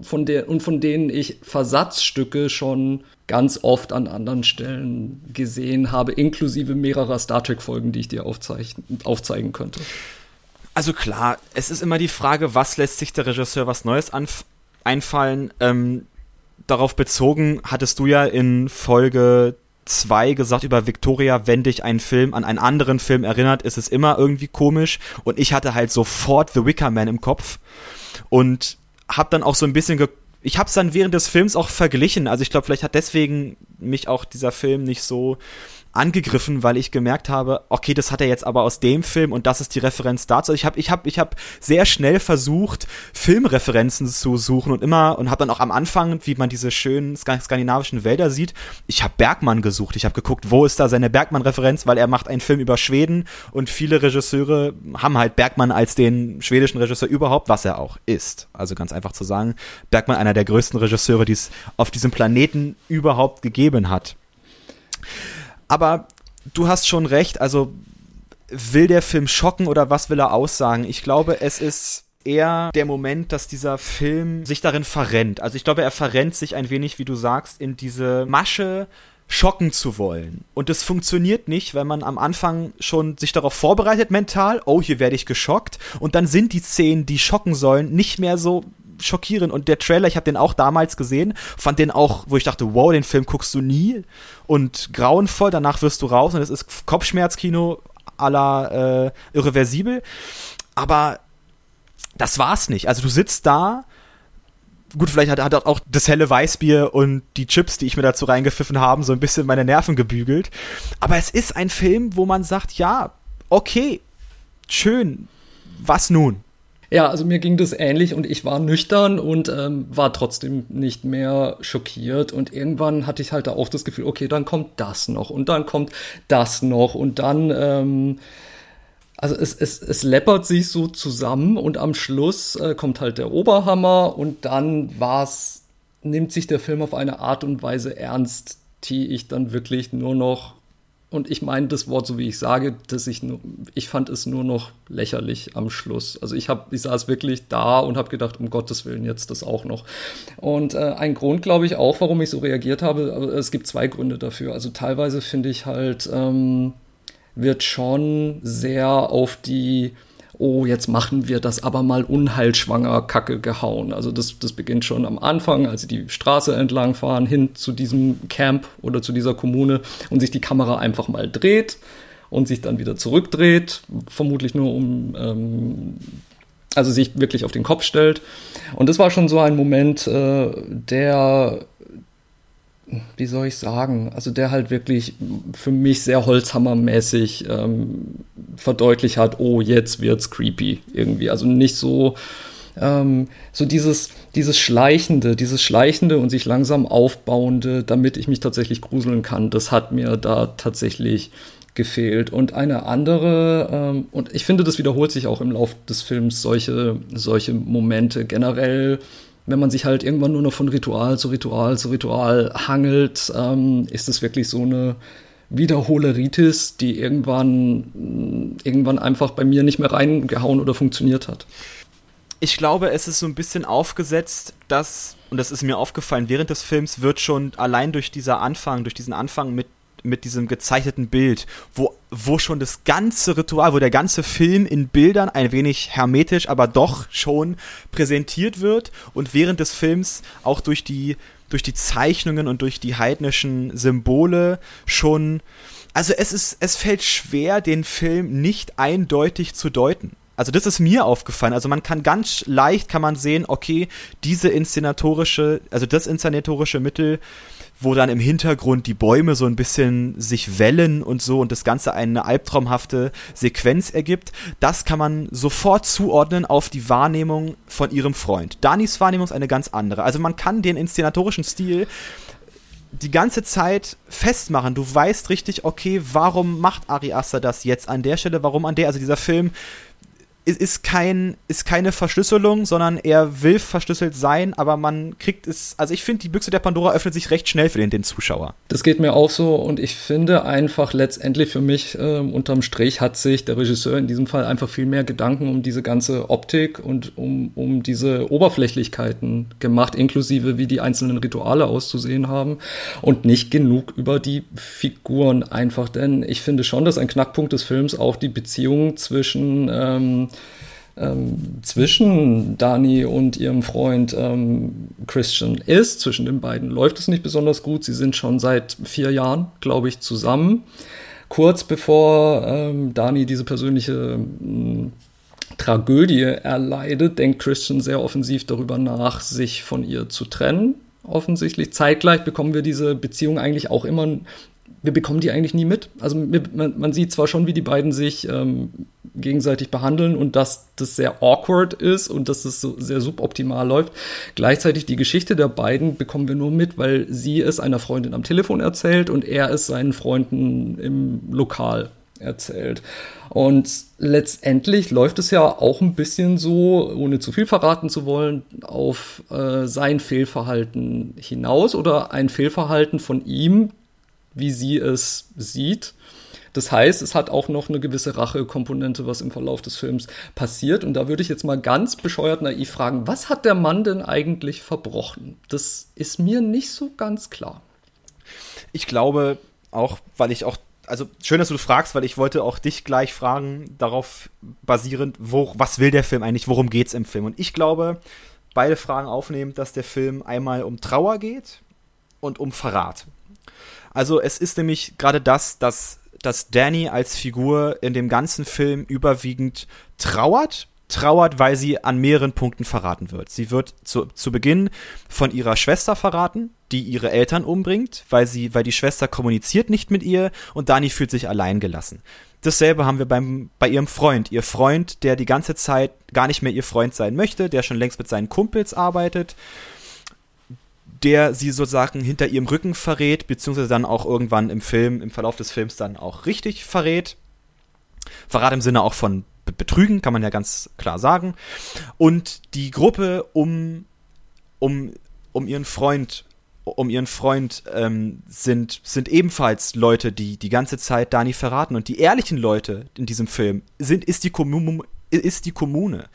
von der, und von denen ich Versatzstücke schon ganz oft an anderen Stellen gesehen habe, inklusive mehrerer Star Trek-Folgen, die ich dir aufzeigen könnte. Also klar, es ist immer die Frage, was lässt sich der Regisseur was Neues einfallen? Ähm, darauf bezogen hattest du ja in Folge 2 gesagt über Victoria, wenn dich ein Film an einen anderen Film erinnert, ist es immer irgendwie komisch. Und ich hatte halt sofort The Wicker Man im Kopf und hab dann auch so ein bisschen ge ich hab's dann während des Films auch verglichen. Also ich glaube, vielleicht hat deswegen mich auch dieser Film nicht so angegriffen, weil ich gemerkt habe, okay, das hat er jetzt aber aus dem Film und das ist die Referenz dazu. Ich habe ich hab, ich hab sehr schnell versucht, Filmreferenzen zu suchen und immer und habe dann auch am Anfang, wie man diese schönen skandinavischen Wälder sieht, ich habe Bergmann gesucht. Ich habe geguckt, wo ist da seine Bergmann-Referenz, weil er macht einen Film über Schweden und viele Regisseure haben halt Bergmann als den schwedischen Regisseur überhaupt, was er auch ist. Also ganz einfach zu sagen, Bergmann einer der größten Regisseure, die es auf diesem Planeten überhaupt gegeben hat. Aber du hast schon recht, also will der Film schocken oder was will er aussagen? Ich glaube, es ist eher der Moment, dass dieser Film sich darin verrennt. Also ich glaube, er verrennt sich ein wenig, wie du sagst, in diese Masche schocken zu wollen. Und das funktioniert nicht, wenn man am Anfang schon sich darauf vorbereitet mental, oh, hier werde ich geschockt. Und dann sind die Szenen, die schocken sollen, nicht mehr so schockierend. Und der Trailer, ich habe den auch damals gesehen, fand den auch, wo ich dachte, wow, den Film guckst du nie und grauenvoll, danach wirst du raus und es ist Kopfschmerzkino à la äh, irreversibel. Aber das war's nicht. Also du sitzt da gut, vielleicht hat, hat auch das helle Weißbier und die Chips, die ich mir dazu reingepfiffen habe, so ein bisschen meine Nerven gebügelt. Aber es ist ein Film, wo man sagt, ja, okay, schön, was nun? Ja, also mir ging das ähnlich und ich war nüchtern und ähm, war trotzdem nicht mehr schockiert. Und irgendwann hatte ich halt auch das Gefühl, okay, dann kommt das noch und dann kommt das noch und dann, ähm, also es, es, es läppert sich so zusammen und am Schluss äh, kommt halt der Oberhammer und dann war's, nimmt sich der Film auf eine Art und Weise ernst, die ich dann wirklich nur noch und ich meine das Wort so wie ich sage, dass ich nur, ich fand es nur noch lächerlich am Schluss. Also ich habe, ich saß wirklich da und habe gedacht, um Gottes Willen jetzt das auch noch. Und äh, ein Grund, glaube ich, auch, warum ich so reagiert habe, es gibt zwei Gründe dafür. Also teilweise finde ich halt ähm, wird schon sehr auf die oh, jetzt machen wir das aber mal unheilschwanger Kacke gehauen. Also das, das beginnt schon am Anfang, als sie die Straße entlang fahren, hin zu diesem Camp oder zu dieser Kommune und sich die Kamera einfach mal dreht und sich dann wieder zurückdreht, vermutlich nur um, ähm, also sich wirklich auf den Kopf stellt. Und das war schon so ein Moment, äh, der wie soll ich sagen, also der halt wirklich für mich sehr holzhammermäßig ähm, verdeutlicht hat, oh, jetzt wird's creepy irgendwie. Also nicht so, ähm, so dieses, dieses Schleichende, dieses Schleichende und sich langsam aufbauende, damit ich mich tatsächlich gruseln kann, das hat mir da tatsächlich gefehlt. Und eine andere, ähm, und ich finde, das wiederholt sich auch im Laufe des Films, solche, solche Momente generell wenn man sich halt irgendwann nur noch von Ritual zu Ritual zu Ritual hangelt, ähm, ist es wirklich so eine Wiederholeritis, die irgendwann, irgendwann einfach bei mir nicht mehr reingehauen oder funktioniert hat. Ich glaube, es ist so ein bisschen aufgesetzt, dass, und das ist mir aufgefallen, während des Films wird schon allein durch dieser Anfang, durch diesen Anfang mit mit diesem gezeichneten Bild, wo, wo schon das ganze Ritual, wo der ganze Film in Bildern ein wenig hermetisch, aber doch schon präsentiert wird und während des Films auch durch die, durch die Zeichnungen und durch die heidnischen Symbole schon, also es ist, es fällt schwer, den Film nicht eindeutig zu deuten. Also das ist mir aufgefallen. Also man kann ganz leicht kann man sehen, okay, diese inszenatorische, also das inszenatorische Mittel wo dann im Hintergrund die Bäume so ein bisschen sich wellen und so und das Ganze eine albtraumhafte Sequenz ergibt, das kann man sofort zuordnen auf die Wahrnehmung von ihrem Freund. Danis Wahrnehmung ist eine ganz andere. Also man kann den inszenatorischen Stil die ganze Zeit festmachen. Du weißt richtig, okay, warum macht Ari Aster das jetzt an der Stelle, warum an der? Also dieser Film ist, ist, kein, ist keine Verschlüsselung, sondern er will verschlüsselt sein, aber man kriegt es, also ich finde, die Büchse der Pandora öffnet sich recht schnell für den, den Zuschauer. Das geht mir auch so und ich finde einfach letztendlich für mich äh, unterm Strich hat sich der Regisseur in diesem Fall einfach viel mehr Gedanken um diese ganze Optik und um, um diese Oberflächlichkeiten gemacht, inklusive wie die einzelnen Rituale auszusehen haben und nicht genug über die Figuren einfach, denn ich finde schon, dass ein Knackpunkt des Films auch die Beziehung zwischen ähm, ähm, zwischen Dani und ihrem Freund ähm, Christian ist. Zwischen den beiden läuft es nicht besonders gut. Sie sind schon seit vier Jahren, glaube ich, zusammen. Kurz bevor ähm, Dani diese persönliche ähm, Tragödie erleidet, denkt Christian sehr offensiv darüber nach, sich von ihr zu trennen. Offensichtlich. Zeitgleich bekommen wir diese Beziehung eigentlich auch immer wir bekommen die eigentlich nie mit. Also man, man sieht zwar schon, wie die beiden sich ähm, gegenseitig behandeln und dass das sehr awkward ist und dass es so sehr suboptimal läuft. Gleichzeitig die Geschichte der beiden bekommen wir nur mit, weil sie es einer Freundin am Telefon erzählt und er es seinen Freunden im Lokal erzählt. Und letztendlich läuft es ja auch ein bisschen so, ohne zu viel verraten zu wollen, auf äh, sein Fehlverhalten hinaus oder ein Fehlverhalten von ihm, wie sie es sieht. Das heißt, es hat auch noch eine gewisse Rachekomponente, was im Verlauf des Films passiert. Und da würde ich jetzt mal ganz bescheuert naiv fragen, was hat der Mann denn eigentlich verbrochen? Das ist mir nicht so ganz klar. Ich glaube auch, weil ich auch also schön, dass du fragst, weil ich wollte auch dich gleich fragen, darauf basierend, wo, was will der Film eigentlich, worum geht es im Film? Und ich glaube, beide Fragen aufnehmen, dass der Film einmal um Trauer geht und um Verrat. Also es ist nämlich gerade das, dass, dass Danny als Figur in dem ganzen Film überwiegend trauert, trauert, weil sie an mehreren Punkten verraten wird. Sie wird zu, zu Beginn von ihrer Schwester verraten, die ihre Eltern umbringt, weil sie, weil die Schwester kommuniziert nicht mit ihr und Dani fühlt sich allein gelassen. Dasselbe haben wir beim, bei ihrem Freund. Ihr Freund, der die ganze Zeit gar nicht mehr ihr Freund sein möchte, der schon längst mit seinen Kumpels arbeitet, der sie sozusagen hinter ihrem Rücken verrät, beziehungsweise dann auch irgendwann im Film, im Verlauf des Films dann auch richtig verrät. Verrat im Sinne auch von betrügen, kann man ja ganz klar sagen. Und die Gruppe um, um, um ihren Freund um ihren Freund ähm, sind, sind ebenfalls Leute, die die ganze Zeit Dani verraten. Und die ehrlichen Leute in diesem Film sind, ist die, Kommune, ist die Kommune,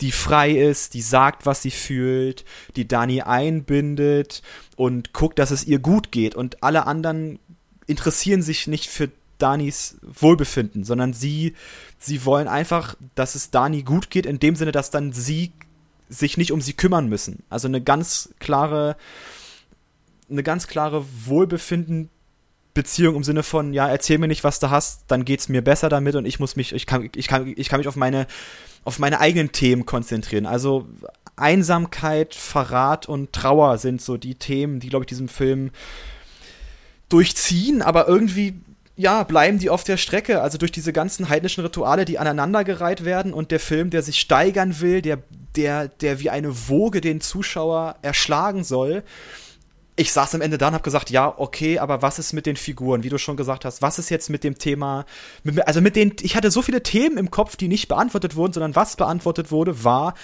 die frei ist, die sagt, was sie fühlt, die Dani einbindet und guckt, dass es ihr gut geht. Und alle anderen interessieren sich nicht für Danis Wohlbefinden, sondern sie, sie wollen einfach, dass es Dani gut geht, in dem Sinne, dass dann sie sich nicht um sie kümmern müssen. Also eine ganz klare, eine ganz klare Wohlbefinden Beziehung im Sinne von, ja, erzähl mir nicht, was du hast, dann geht's mir besser damit und ich muss mich, ich kann, ich kann, ich kann mich auf meine, auf meine eigenen Themen konzentrieren. Also Einsamkeit, Verrat und Trauer sind so die Themen, die, glaube ich, diesem Film durchziehen, aber irgendwie ja, bleiben die auf der Strecke. Also durch diese ganzen heidnischen Rituale, die aneinandergereiht werden und der Film, der sich steigern will, der, der, der wie eine Woge den Zuschauer erschlagen soll. Ich saß am Ende da und hab gesagt, ja, okay, aber was ist mit den Figuren, wie du schon gesagt hast? Was ist jetzt mit dem Thema? Mit, also mit den, ich hatte so viele Themen im Kopf, die nicht beantwortet wurden, sondern was beantwortet wurde, war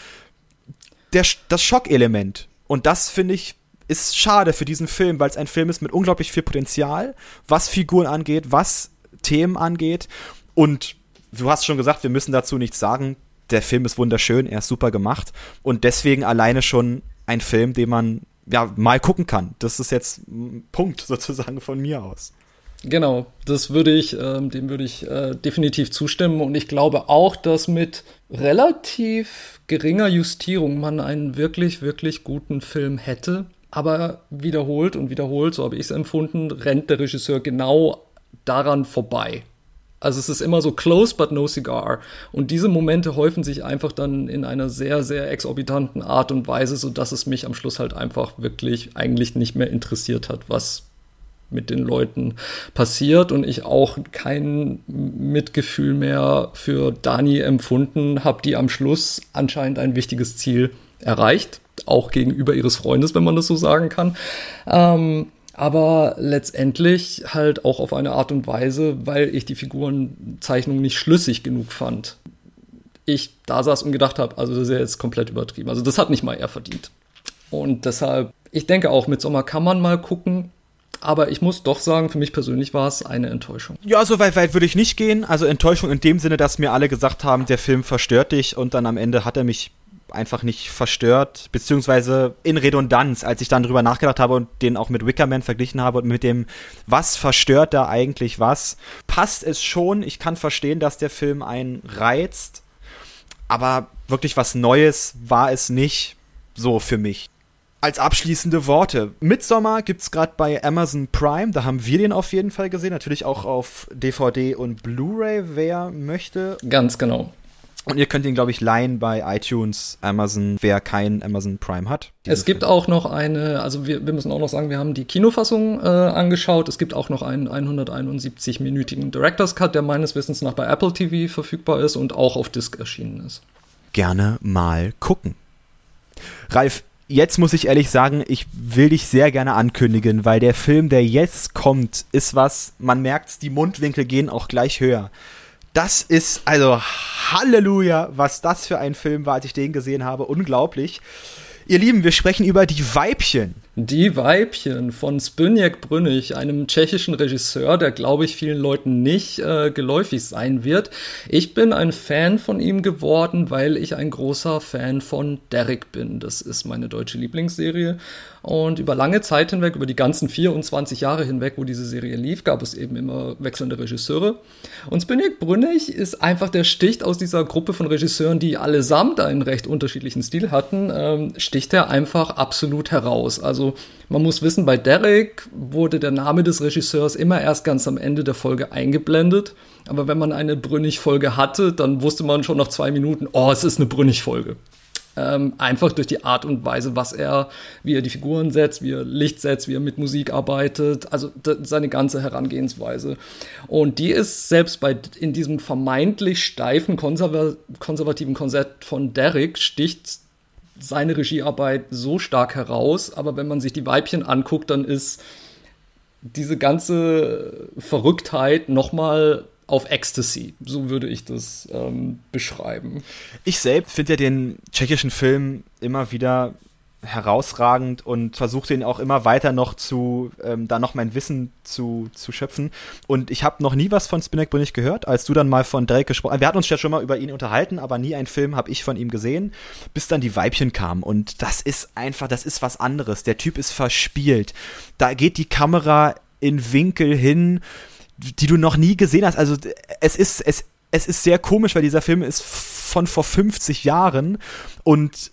der, das Schockelement. Und das finde ich ist schade für diesen Film, weil es ein Film ist mit unglaublich viel Potenzial, was Figuren angeht, was Themen angeht. Und du hast schon gesagt, wir müssen dazu nichts sagen. Der Film ist wunderschön, er ist super gemacht und deswegen alleine schon ein Film, den man ja mal gucken kann. Das ist jetzt ein Punkt sozusagen von mir aus. Genau, das würde ich, ähm, dem würde ich äh, definitiv zustimmen und ich glaube auch, dass mit relativ geringer Justierung man einen wirklich, wirklich guten Film hätte. Aber wiederholt und wiederholt, so habe ich es empfunden, rennt der Regisseur genau daran vorbei. Also es ist immer so close but no cigar. Und diese Momente häufen sich einfach dann in einer sehr, sehr exorbitanten Art und Weise, sodass es mich am Schluss halt einfach wirklich eigentlich nicht mehr interessiert hat, was mit den Leuten passiert und ich auch kein Mitgefühl mehr für Dani empfunden habe, die am Schluss anscheinend ein wichtiges Ziel erreicht auch gegenüber ihres Freundes, wenn man das so sagen kann. Ähm, aber letztendlich halt auch auf eine Art und Weise, weil ich die Figurenzeichnung nicht schlüssig genug fand. Ich da saß und gedacht habe, also das ist ja jetzt komplett übertrieben. Also das hat nicht mal er verdient. Und deshalb, ich denke auch, mit Sommer kann man mal gucken. Aber ich muss doch sagen, für mich persönlich war es eine Enttäuschung. Ja, so weit, weit würde ich nicht gehen. Also Enttäuschung in dem Sinne, dass mir alle gesagt haben, der Film verstört dich und dann am Ende hat er mich einfach nicht verstört, beziehungsweise in Redundanz, als ich dann drüber nachgedacht habe und den auch mit Wickerman verglichen habe und mit dem, was verstört da eigentlich was, passt es schon. Ich kann verstehen, dass der Film einen reizt, aber wirklich was Neues war es nicht so für mich. Als abschließende Worte. Midsommer gibt es gerade bei Amazon Prime, da haben wir den auf jeden Fall gesehen, natürlich auch auf DVD und Blu-ray, wer möchte. Ganz genau. Und ihr könnt ihn, glaube ich, leihen bei iTunes, Amazon, wer keinen Amazon Prime hat. Es gibt Film. auch noch eine, also wir, wir müssen auch noch sagen, wir haben die Kinofassung äh, angeschaut. Es gibt auch noch einen 171-minütigen Director's Cut, der meines Wissens nach bei Apple TV verfügbar ist und auch auf Disc erschienen ist. Gerne mal gucken. Ralf, jetzt muss ich ehrlich sagen, ich will dich sehr gerne ankündigen, weil der Film, der jetzt kommt, ist was, man merkt, die Mundwinkel gehen auch gleich höher. Das ist, also Halleluja, was das für ein Film war, als ich den gesehen habe. Unglaublich. Ihr Lieben, wir sprechen über die Weibchen. Die Weibchen von Spynjek Brünnig, einem tschechischen Regisseur, der, glaube ich, vielen Leuten nicht äh, geläufig sein wird. Ich bin ein Fan von ihm geworden, weil ich ein großer Fan von Derek bin. Das ist meine deutsche Lieblingsserie. Und über lange Zeit hinweg, über die ganzen 24 Jahre hinweg, wo diese Serie lief, gab es eben immer wechselnde Regisseure. Und Spinnik Brünnig ist einfach der Sticht aus dieser Gruppe von Regisseuren, die allesamt einen recht unterschiedlichen Stil hatten, ähm, sticht er einfach absolut heraus. Also man muss wissen, bei Derek wurde der Name des Regisseurs immer erst ganz am Ende der Folge eingeblendet. Aber wenn man eine Brünnig-Folge hatte, dann wusste man schon nach zwei Minuten, oh, es ist eine Brünnig-Folge. Ähm, einfach durch die Art und Weise, was er, wie er die Figuren setzt, wie er Licht setzt, wie er mit Musik arbeitet, also seine ganze Herangehensweise. Und die ist selbst bei in diesem vermeintlich steifen konserva konservativen Konzept von Derrick sticht seine Regiearbeit so stark heraus, aber wenn man sich die Weibchen anguckt, dann ist diese ganze Verrücktheit nochmal auf Ecstasy. So würde ich das ähm, beschreiben. Ich selbst finde ja den tschechischen Film immer wieder herausragend und versuche den auch immer weiter noch zu, ähm, da noch mein Wissen zu, zu schöpfen. Und ich habe noch nie was von Spinek Brünig gehört, als du dann mal von Drake gesprochen. Wir hatten uns ja schon mal über ihn unterhalten, aber nie einen Film habe ich von ihm gesehen, bis dann die Weibchen kamen. Und das ist einfach, das ist was anderes. Der Typ ist verspielt. Da geht die Kamera in Winkel hin die du noch nie gesehen hast. Also es ist, es, es ist sehr komisch, weil dieser Film ist von vor 50 Jahren und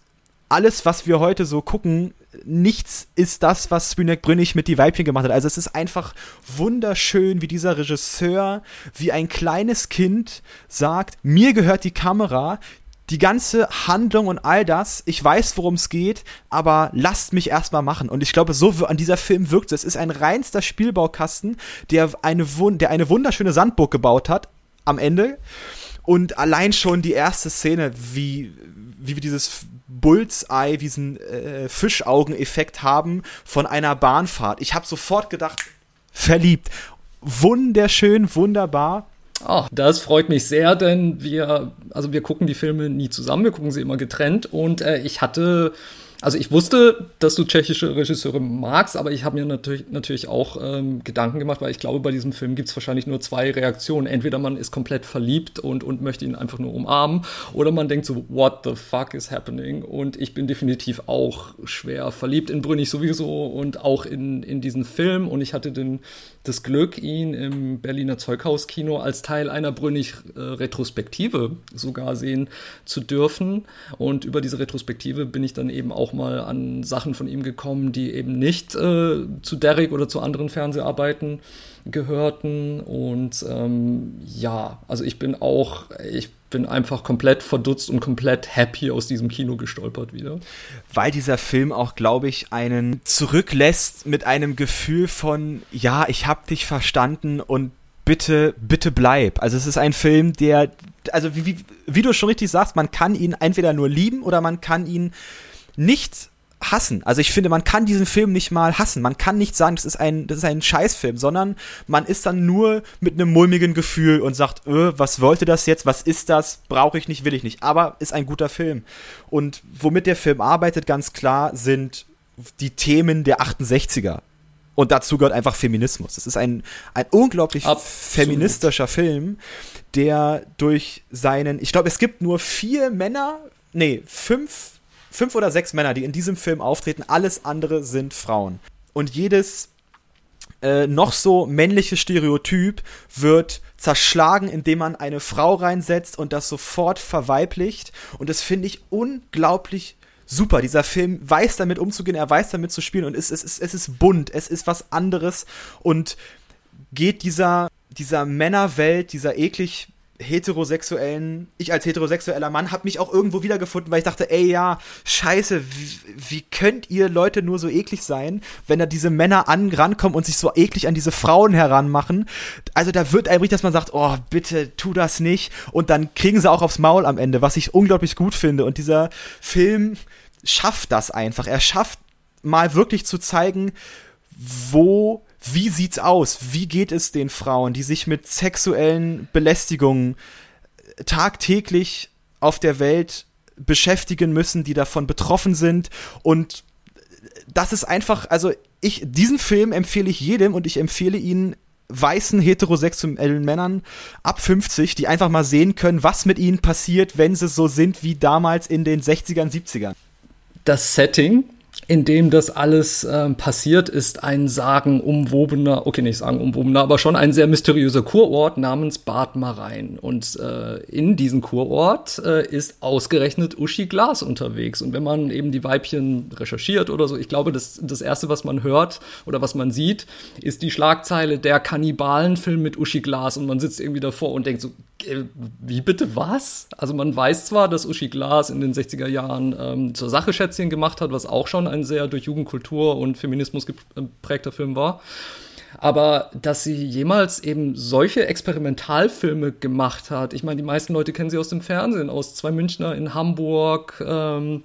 alles, was wir heute so gucken, nichts ist das, was Spünek Brünnig mit die Weibchen gemacht hat. Also es ist einfach wunderschön, wie dieser Regisseur, wie ein kleines Kind sagt, mir gehört die Kamera, die ganze Handlung und all das, ich weiß, worum es geht, aber lasst mich erstmal machen. Und ich glaube, so an dieser Film wirkt es. Es ist ein reinster Spielbaukasten, der eine, der eine wunderschöne Sandburg gebaut hat am Ende. Und allein schon die erste Szene, wie, wie wir dieses Bullseye, diesen äh, Fischaugen-Effekt haben von einer Bahnfahrt. Ich habe sofort gedacht, verliebt. Wunderschön, wunderbar. Oh, das freut mich sehr, denn wir, also wir gucken die Filme nie zusammen, wir gucken sie immer getrennt und äh, ich hatte also ich wusste, dass du tschechische Regisseure magst, aber ich habe mir natürlich, natürlich auch ähm, Gedanken gemacht, weil ich glaube, bei diesem Film gibt es wahrscheinlich nur zwei Reaktionen. Entweder man ist komplett verliebt und, und möchte ihn einfach nur umarmen, oder man denkt so, what the fuck is happening? Und ich bin definitiv auch schwer verliebt in Brünig sowieso und auch in, in diesen Film. Und ich hatte den, das Glück, ihn im Berliner Zeughauskino als Teil einer Brünig-Retrospektive sogar sehen zu dürfen. Und über diese Retrospektive bin ich dann eben auch auch mal an Sachen von ihm gekommen, die eben nicht äh, zu Derek oder zu anderen Fernseharbeiten gehörten. Und ähm, ja, also ich bin auch, ich bin einfach komplett verdutzt und komplett happy aus diesem Kino gestolpert wieder. Weil dieser Film auch, glaube ich, einen zurücklässt mit einem Gefühl von, ja, ich habe dich verstanden und bitte, bitte bleib. Also es ist ein Film, der, also wie, wie, wie du schon richtig sagst, man kann ihn entweder nur lieben oder man kann ihn nicht hassen. Also ich finde, man kann diesen Film nicht mal hassen. Man kann nicht sagen, das ist ein, das ist ein Scheißfilm, sondern man ist dann nur mit einem mulmigen Gefühl und sagt, öh, was wollte das jetzt? Was ist das? Brauche ich nicht, will ich nicht. Aber ist ein guter Film. Und womit der Film arbeitet, ganz klar, sind die Themen der 68er. Und dazu gehört einfach Feminismus. Das ist ein, ein unglaublich Absolut. feministischer Film, der durch seinen, ich glaube, es gibt nur vier Männer, nee, fünf fünf oder sechs Männer, die in diesem Film auftreten, alles andere sind Frauen. Und jedes äh, noch so männliche Stereotyp wird zerschlagen, indem man eine Frau reinsetzt und das sofort verweiblicht. Und das finde ich unglaublich super. Dieser Film weiß damit umzugehen, er weiß damit zu spielen und es, es, es, es ist bunt, es ist was anderes und geht dieser, dieser Männerwelt, dieser eklig heterosexuellen, ich als heterosexueller Mann habe mich auch irgendwo wiedergefunden, weil ich dachte, ey ja, scheiße, wie, wie könnt ihr Leute nur so eklig sein, wenn da diese Männer an, rankommen und sich so eklig an diese Frauen heranmachen. Also da wird eigentlich, dass man sagt, oh, bitte tu das nicht und dann kriegen sie auch aufs Maul am Ende, was ich unglaublich gut finde und dieser Film schafft das einfach. Er schafft mal wirklich zu zeigen, wo wie sieht's aus? Wie geht es den Frauen, die sich mit sexuellen Belästigungen tagtäglich auf der Welt beschäftigen müssen, die davon betroffen sind und das ist einfach, also ich, diesen Film empfehle ich jedem und ich empfehle ihn weißen heterosexuellen Männern ab 50, die einfach mal sehen können, was mit ihnen passiert, wenn sie so sind wie damals in den 60ern, 70ern. Das Setting in dem das alles äh, passiert, ist ein sagenumwobener, okay, nicht sagenumwobener, aber schon ein sehr mysteriöser Kurort namens Bad Marein. Und äh, in diesem Kurort äh, ist ausgerechnet Uschi Glas unterwegs. Und wenn man eben die Weibchen recherchiert oder so, ich glaube, das, das Erste, was man hört oder was man sieht, ist die Schlagzeile der Kannibalenfilm mit Uschi Glas. Und man sitzt irgendwie davor und denkt so, wie bitte was? Also man weiß zwar, dass Uschi Glas in den 60er Jahren ähm, zur Sache Schätzchen gemacht hat, was auch schon ein sehr durch Jugendkultur und Feminismus geprägter Film war. Aber dass sie jemals eben solche Experimentalfilme gemacht hat, ich meine, die meisten Leute kennen sie aus dem Fernsehen, aus Zwei Münchner in Hamburg ähm,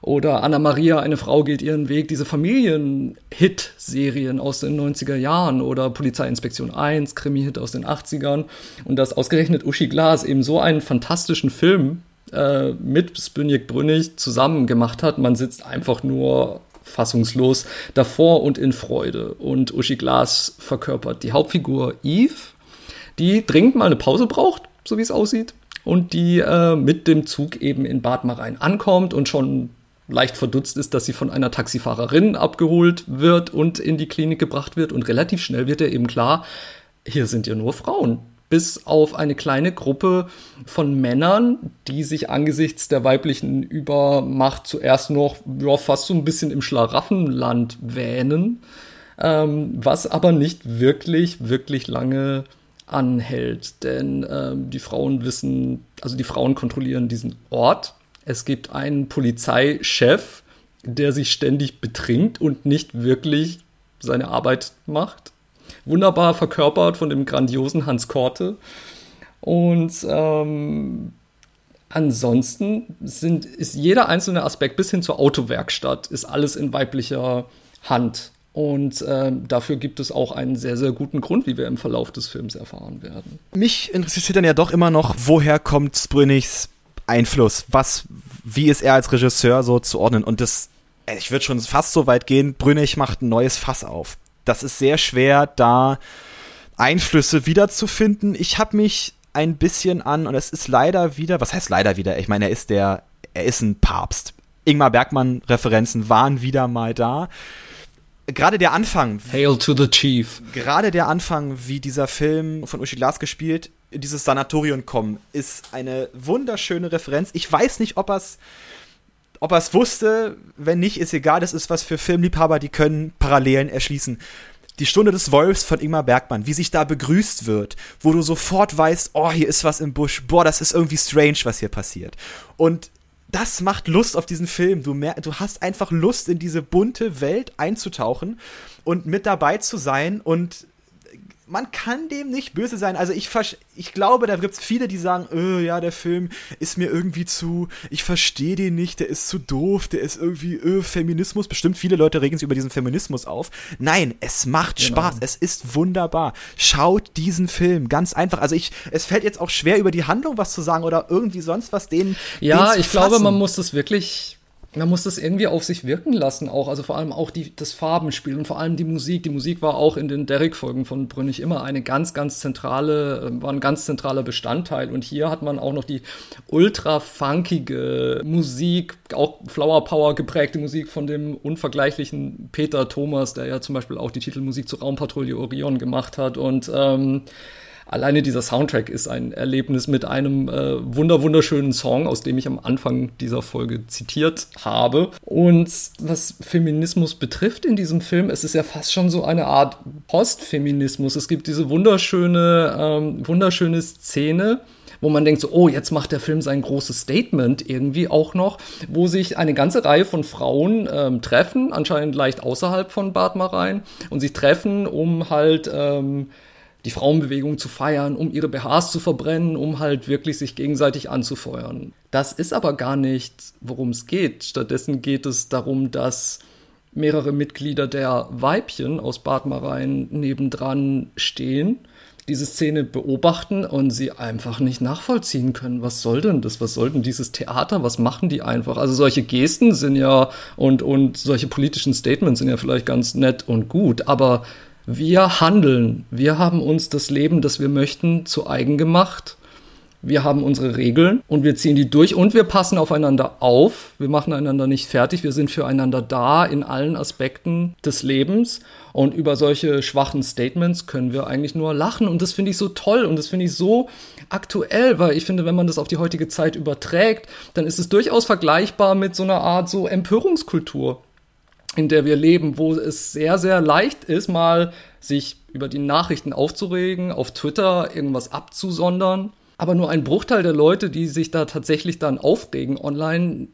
oder Anna Maria, eine Frau geht ihren Weg, diese Familien-Hit-Serien aus den 90er Jahren oder Polizeiinspektion 1, Krimi-Hit aus den 80ern. Und dass ausgerechnet Uschi Glas eben so einen fantastischen Film äh, mit Spynjek Brünig zusammen gemacht hat. Man sitzt einfach nur fassungslos davor und in Freude. Und Uschi Glas verkörpert die Hauptfigur Eve, die dringend mal eine Pause braucht, so wie es aussieht, und die äh, mit dem Zug eben in Bad Marein ankommt und schon leicht verdutzt ist, dass sie von einer Taxifahrerin abgeholt wird und in die Klinik gebracht wird. Und relativ schnell wird ihr eben klar, hier sind ja nur Frauen bis auf eine kleine Gruppe von Männern, die sich angesichts der weiblichen Übermacht zuerst noch ja, fast so ein bisschen im Schlaraffenland wähnen, ähm, was aber nicht wirklich, wirklich lange anhält. Denn ähm, die Frauen wissen, also die Frauen kontrollieren diesen Ort. Es gibt einen Polizeichef, der sich ständig betrinkt und nicht wirklich seine Arbeit macht wunderbar verkörpert von dem grandiosen Hans Korte. Und ähm, ansonsten sind, ist jeder einzelne Aspekt bis hin zur Autowerkstatt ist alles in weiblicher Hand. Und äh, dafür gibt es auch einen sehr, sehr guten Grund, wie wir im Verlauf des Films erfahren werden. Mich interessiert dann ja doch immer noch, woher kommt Sprünigs Einfluss? Was, wie ist er als Regisseur so zu ordnen? Und das, ich würde schon fast so weit gehen, Brünig macht ein neues Fass auf das ist sehr schwer, da Einflüsse wiederzufinden. Ich habe mich ein bisschen an, und es ist leider wieder, was heißt leider wieder? Ich meine, er ist der, er ist ein Papst. Ingmar Bergmann-Referenzen waren wieder mal da. Gerade der Anfang. Hail to the Chief. Gerade der Anfang, wie dieser Film von Uschi Glas gespielt, in dieses Sanatorium kommen, ist eine wunderschöne Referenz. Ich weiß nicht, ob er es ob er es wusste, wenn nicht, ist egal. Das ist was für Filmliebhaber, die können Parallelen erschließen. Die Stunde des Wolfs von Ingmar Bergmann, wie sich da begrüßt wird, wo du sofort weißt, oh, hier ist was im Busch, boah, das ist irgendwie strange, was hier passiert. Und das macht Lust auf diesen Film. Du, mer du hast einfach Lust, in diese bunte Welt einzutauchen und mit dabei zu sein und man kann dem nicht böse sein. Also ich, ich glaube, da gibt es viele, die sagen, öh, ja, der Film ist mir irgendwie zu, ich verstehe den nicht, der ist zu doof, der ist irgendwie, öh, Feminismus. Bestimmt viele Leute regen sich über diesen Feminismus auf. Nein, es macht genau. Spaß, es ist wunderbar. Schaut diesen Film, ganz einfach. Also ich, es fällt jetzt auch schwer, über die Handlung was zu sagen oder irgendwie sonst was denen. Ja, ich glaube, man muss das wirklich man muss das irgendwie auf sich wirken lassen auch. Also vor allem auch die, das Farbenspiel und vor allem die Musik. Die Musik war auch in den Derrick-Folgen von Brünnig immer eine ganz, ganz zentrale, äh, war ein ganz zentraler Bestandteil. Und hier hat man auch noch die ultra funkige Musik, auch Flower Power geprägte Musik von dem unvergleichlichen Peter Thomas, der ja zum Beispiel auch die Titelmusik zur Raumpatrouille Orion gemacht hat. Und ähm, alleine dieser Soundtrack ist ein Erlebnis mit einem äh, wunder wunderschönen Song, aus dem ich am Anfang dieser Folge zitiert habe. Und was Feminismus betrifft in diesem Film, es ist ja fast schon so eine Art Postfeminismus. Es gibt diese wunderschöne, ähm, wunderschöne Szene, wo man denkt so, oh, jetzt macht der Film sein großes Statement irgendwie auch noch, wo sich eine ganze Reihe von Frauen ähm, treffen, anscheinend leicht außerhalb von Bad Marein, und sich treffen, um halt ähm, die Frauenbewegung zu feiern, um ihre BHs zu verbrennen, um halt wirklich sich gegenseitig anzufeuern. Das ist aber gar nicht, worum es geht. Stattdessen geht es darum, dass mehrere Mitglieder der Weibchen aus Bad Marein nebendran stehen, diese Szene beobachten und sie einfach nicht nachvollziehen können. Was soll denn das? Was soll denn dieses Theater? Was machen die einfach? Also solche Gesten sind ja und, und solche politischen Statements sind ja vielleicht ganz nett und gut, aber wir handeln. Wir haben uns das Leben, das wir möchten, zu eigen gemacht. Wir haben unsere Regeln und wir ziehen die durch und wir passen aufeinander auf. Wir machen einander nicht fertig. Wir sind füreinander da in allen Aspekten des Lebens. Und über solche schwachen Statements können wir eigentlich nur lachen. Und das finde ich so toll und das finde ich so aktuell, weil ich finde, wenn man das auf die heutige Zeit überträgt, dann ist es durchaus vergleichbar mit so einer Art so Empörungskultur in der wir leben, wo es sehr, sehr leicht ist, mal sich über die Nachrichten aufzuregen, auf Twitter irgendwas abzusondern. Aber nur ein Bruchteil der Leute, die sich da tatsächlich dann aufregen online,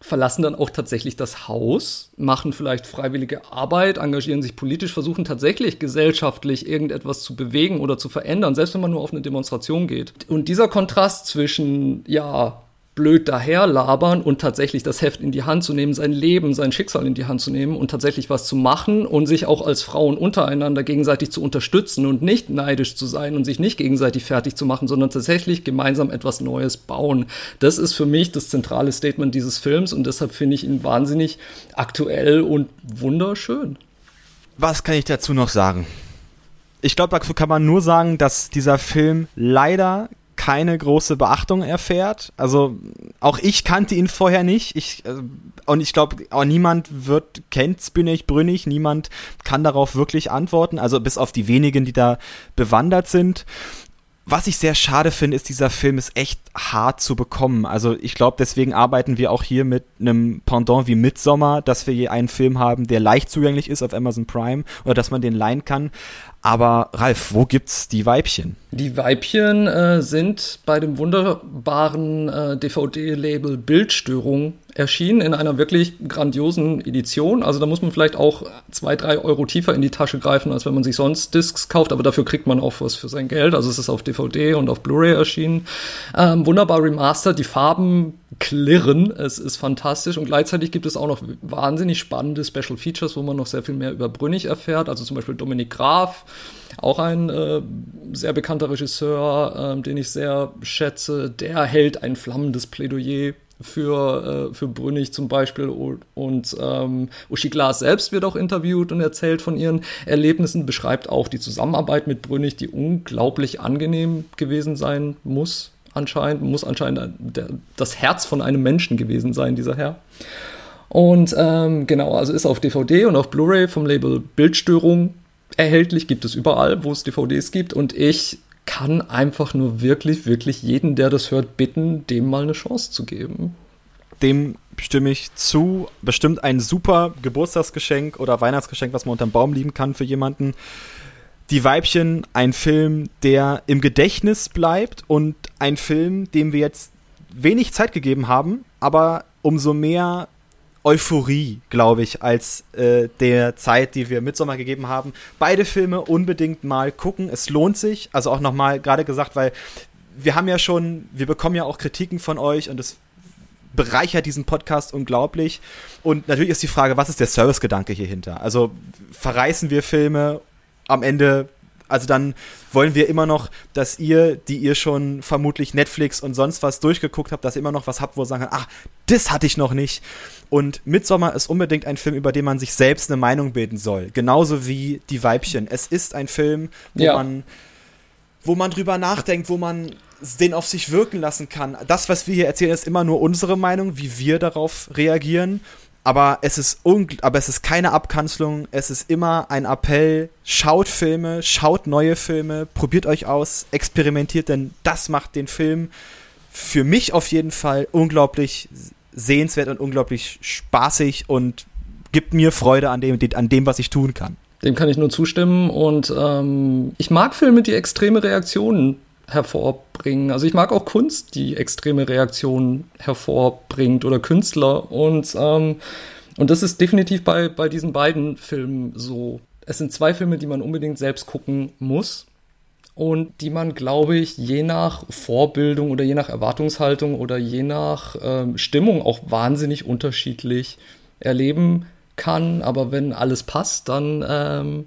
verlassen dann auch tatsächlich das Haus, machen vielleicht freiwillige Arbeit, engagieren sich politisch, versuchen tatsächlich gesellschaftlich irgendetwas zu bewegen oder zu verändern, selbst wenn man nur auf eine Demonstration geht. Und dieser Kontrast zwischen, ja, blöd daherlabern und tatsächlich das Heft in die Hand zu nehmen, sein Leben, sein Schicksal in die Hand zu nehmen und tatsächlich was zu machen und sich auch als Frauen untereinander gegenseitig zu unterstützen und nicht neidisch zu sein und sich nicht gegenseitig fertig zu machen, sondern tatsächlich gemeinsam etwas Neues bauen. Das ist für mich das zentrale Statement dieses Films und deshalb finde ich ihn wahnsinnig aktuell und wunderschön. Was kann ich dazu noch sagen? Ich glaube, dazu kann man nur sagen, dass dieser Film leider keine große Beachtung erfährt. Also auch ich kannte ihn vorher nicht. Ich, äh, und ich glaube, auch niemand wird, kennt Spinach Brünnig, niemand kann darauf wirklich antworten. Also bis auf die wenigen, die da bewandert sind. Was ich sehr schade finde, ist, dieser Film ist echt hart zu bekommen. Also ich glaube, deswegen arbeiten wir auch hier mit einem Pendant wie Midsommer, dass wir hier einen Film haben, der leicht zugänglich ist auf Amazon Prime oder dass man den leihen kann. Aber Ralf, wo gibt's die Weibchen? Die Weibchen äh, sind bei dem wunderbaren äh, DVD-Label Bildstörung erschienen in einer wirklich grandiosen Edition. Also da muss man vielleicht auch zwei, drei Euro tiefer in die Tasche greifen, als wenn man sich sonst Discs kauft, aber dafür kriegt man auch was für sein Geld. Also es ist auf DVD und auf Blu-ray erschienen. Ähm, wunderbar remastered, die Farben klirren, es ist fantastisch und gleichzeitig gibt es auch noch wahnsinnig spannende Special Features, wo man noch sehr viel mehr über Brünnig erfährt. Also zum Beispiel Dominik Graf, auch ein äh, sehr bekannter Regisseur, äh, den ich sehr schätze, der hält ein flammendes Plädoyer für, äh, für Brünnig zum Beispiel und ähm, Uschi Glas selbst wird auch interviewt und erzählt von ihren Erlebnissen, beschreibt auch die Zusammenarbeit mit Brünnig, die unglaublich angenehm gewesen sein muss anscheinend, muss anscheinend der, das Herz von einem Menschen gewesen sein, dieser Herr. Und ähm, genau, also ist auf DVD und auf Blu-ray vom Label Bildstörung erhältlich, gibt es überall, wo es DVDs gibt und ich kann einfach nur wirklich, wirklich jeden, der das hört, bitten, dem mal eine Chance zu geben. Dem stimme ich zu. Bestimmt ein super Geburtstagsgeschenk oder Weihnachtsgeschenk, was man unterm Baum lieben kann für jemanden. Die Weibchen, ein Film, der im Gedächtnis bleibt und ein Film, dem wir jetzt wenig Zeit gegeben haben, aber umso mehr Euphorie, glaube ich, als äh, der Zeit, die wir Midsommar gegeben haben. Beide Filme unbedingt mal gucken. Es lohnt sich. Also auch nochmal gerade gesagt, weil wir haben ja schon, wir bekommen ja auch Kritiken von euch und es bereichert diesen Podcast unglaublich. Und natürlich ist die Frage, was ist der Servicegedanke hier hinter? Also verreißen wir Filme am Ende also dann wollen wir immer noch, dass ihr, die ihr schon vermutlich Netflix und sonst was durchgeguckt habt, dass ihr immer noch was habt, wo ihr sagen ach, das hatte ich noch nicht. Und Midsommar ist unbedingt ein Film, über den man sich selbst eine Meinung bilden soll. Genauso wie Die Weibchen. Es ist ein Film, wo ja. man wo man drüber nachdenkt, wo man den auf sich wirken lassen kann. Das, was wir hier erzählen, ist immer nur unsere Meinung, wie wir darauf reagieren aber es ist aber es ist keine Abkanzlung, es ist immer ein Appell, schaut Filme, schaut neue Filme, probiert euch aus, experimentiert, denn das macht den Film für mich auf jeden Fall unglaublich sehenswert und unglaublich spaßig und gibt mir Freude an dem, an dem, was ich tun kann. Dem kann ich nur zustimmen und ähm, ich mag Filme, die extreme Reaktionen hervorbringen. Also ich mag auch Kunst, die extreme Reaktionen hervorbringt oder Künstler. Und, ähm, und das ist definitiv bei, bei diesen beiden Filmen so. Es sind zwei Filme, die man unbedingt selbst gucken muss und die man, glaube ich, je nach Vorbildung oder je nach Erwartungshaltung oder je nach ähm, Stimmung auch wahnsinnig unterschiedlich erleben kann. Aber wenn alles passt, dann ähm,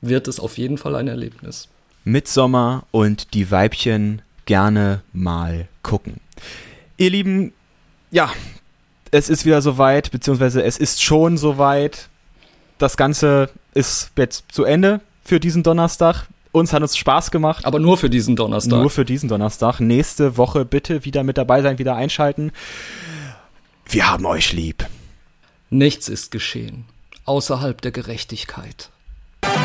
wird es auf jeden Fall ein Erlebnis. Midsommer und die Weibchen gerne mal gucken. Ihr Lieben, ja, es ist wieder soweit, beziehungsweise es ist schon soweit. Das Ganze ist jetzt zu Ende für diesen Donnerstag. Uns hat es Spaß gemacht. Aber nur für diesen Donnerstag. Nur für diesen Donnerstag. Nächste Woche bitte wieder mit dabei sein, wieder einschalten. Wir haben euch lieb. Nichts ist geschehen außerhalb der Gerechtigkeit. Musik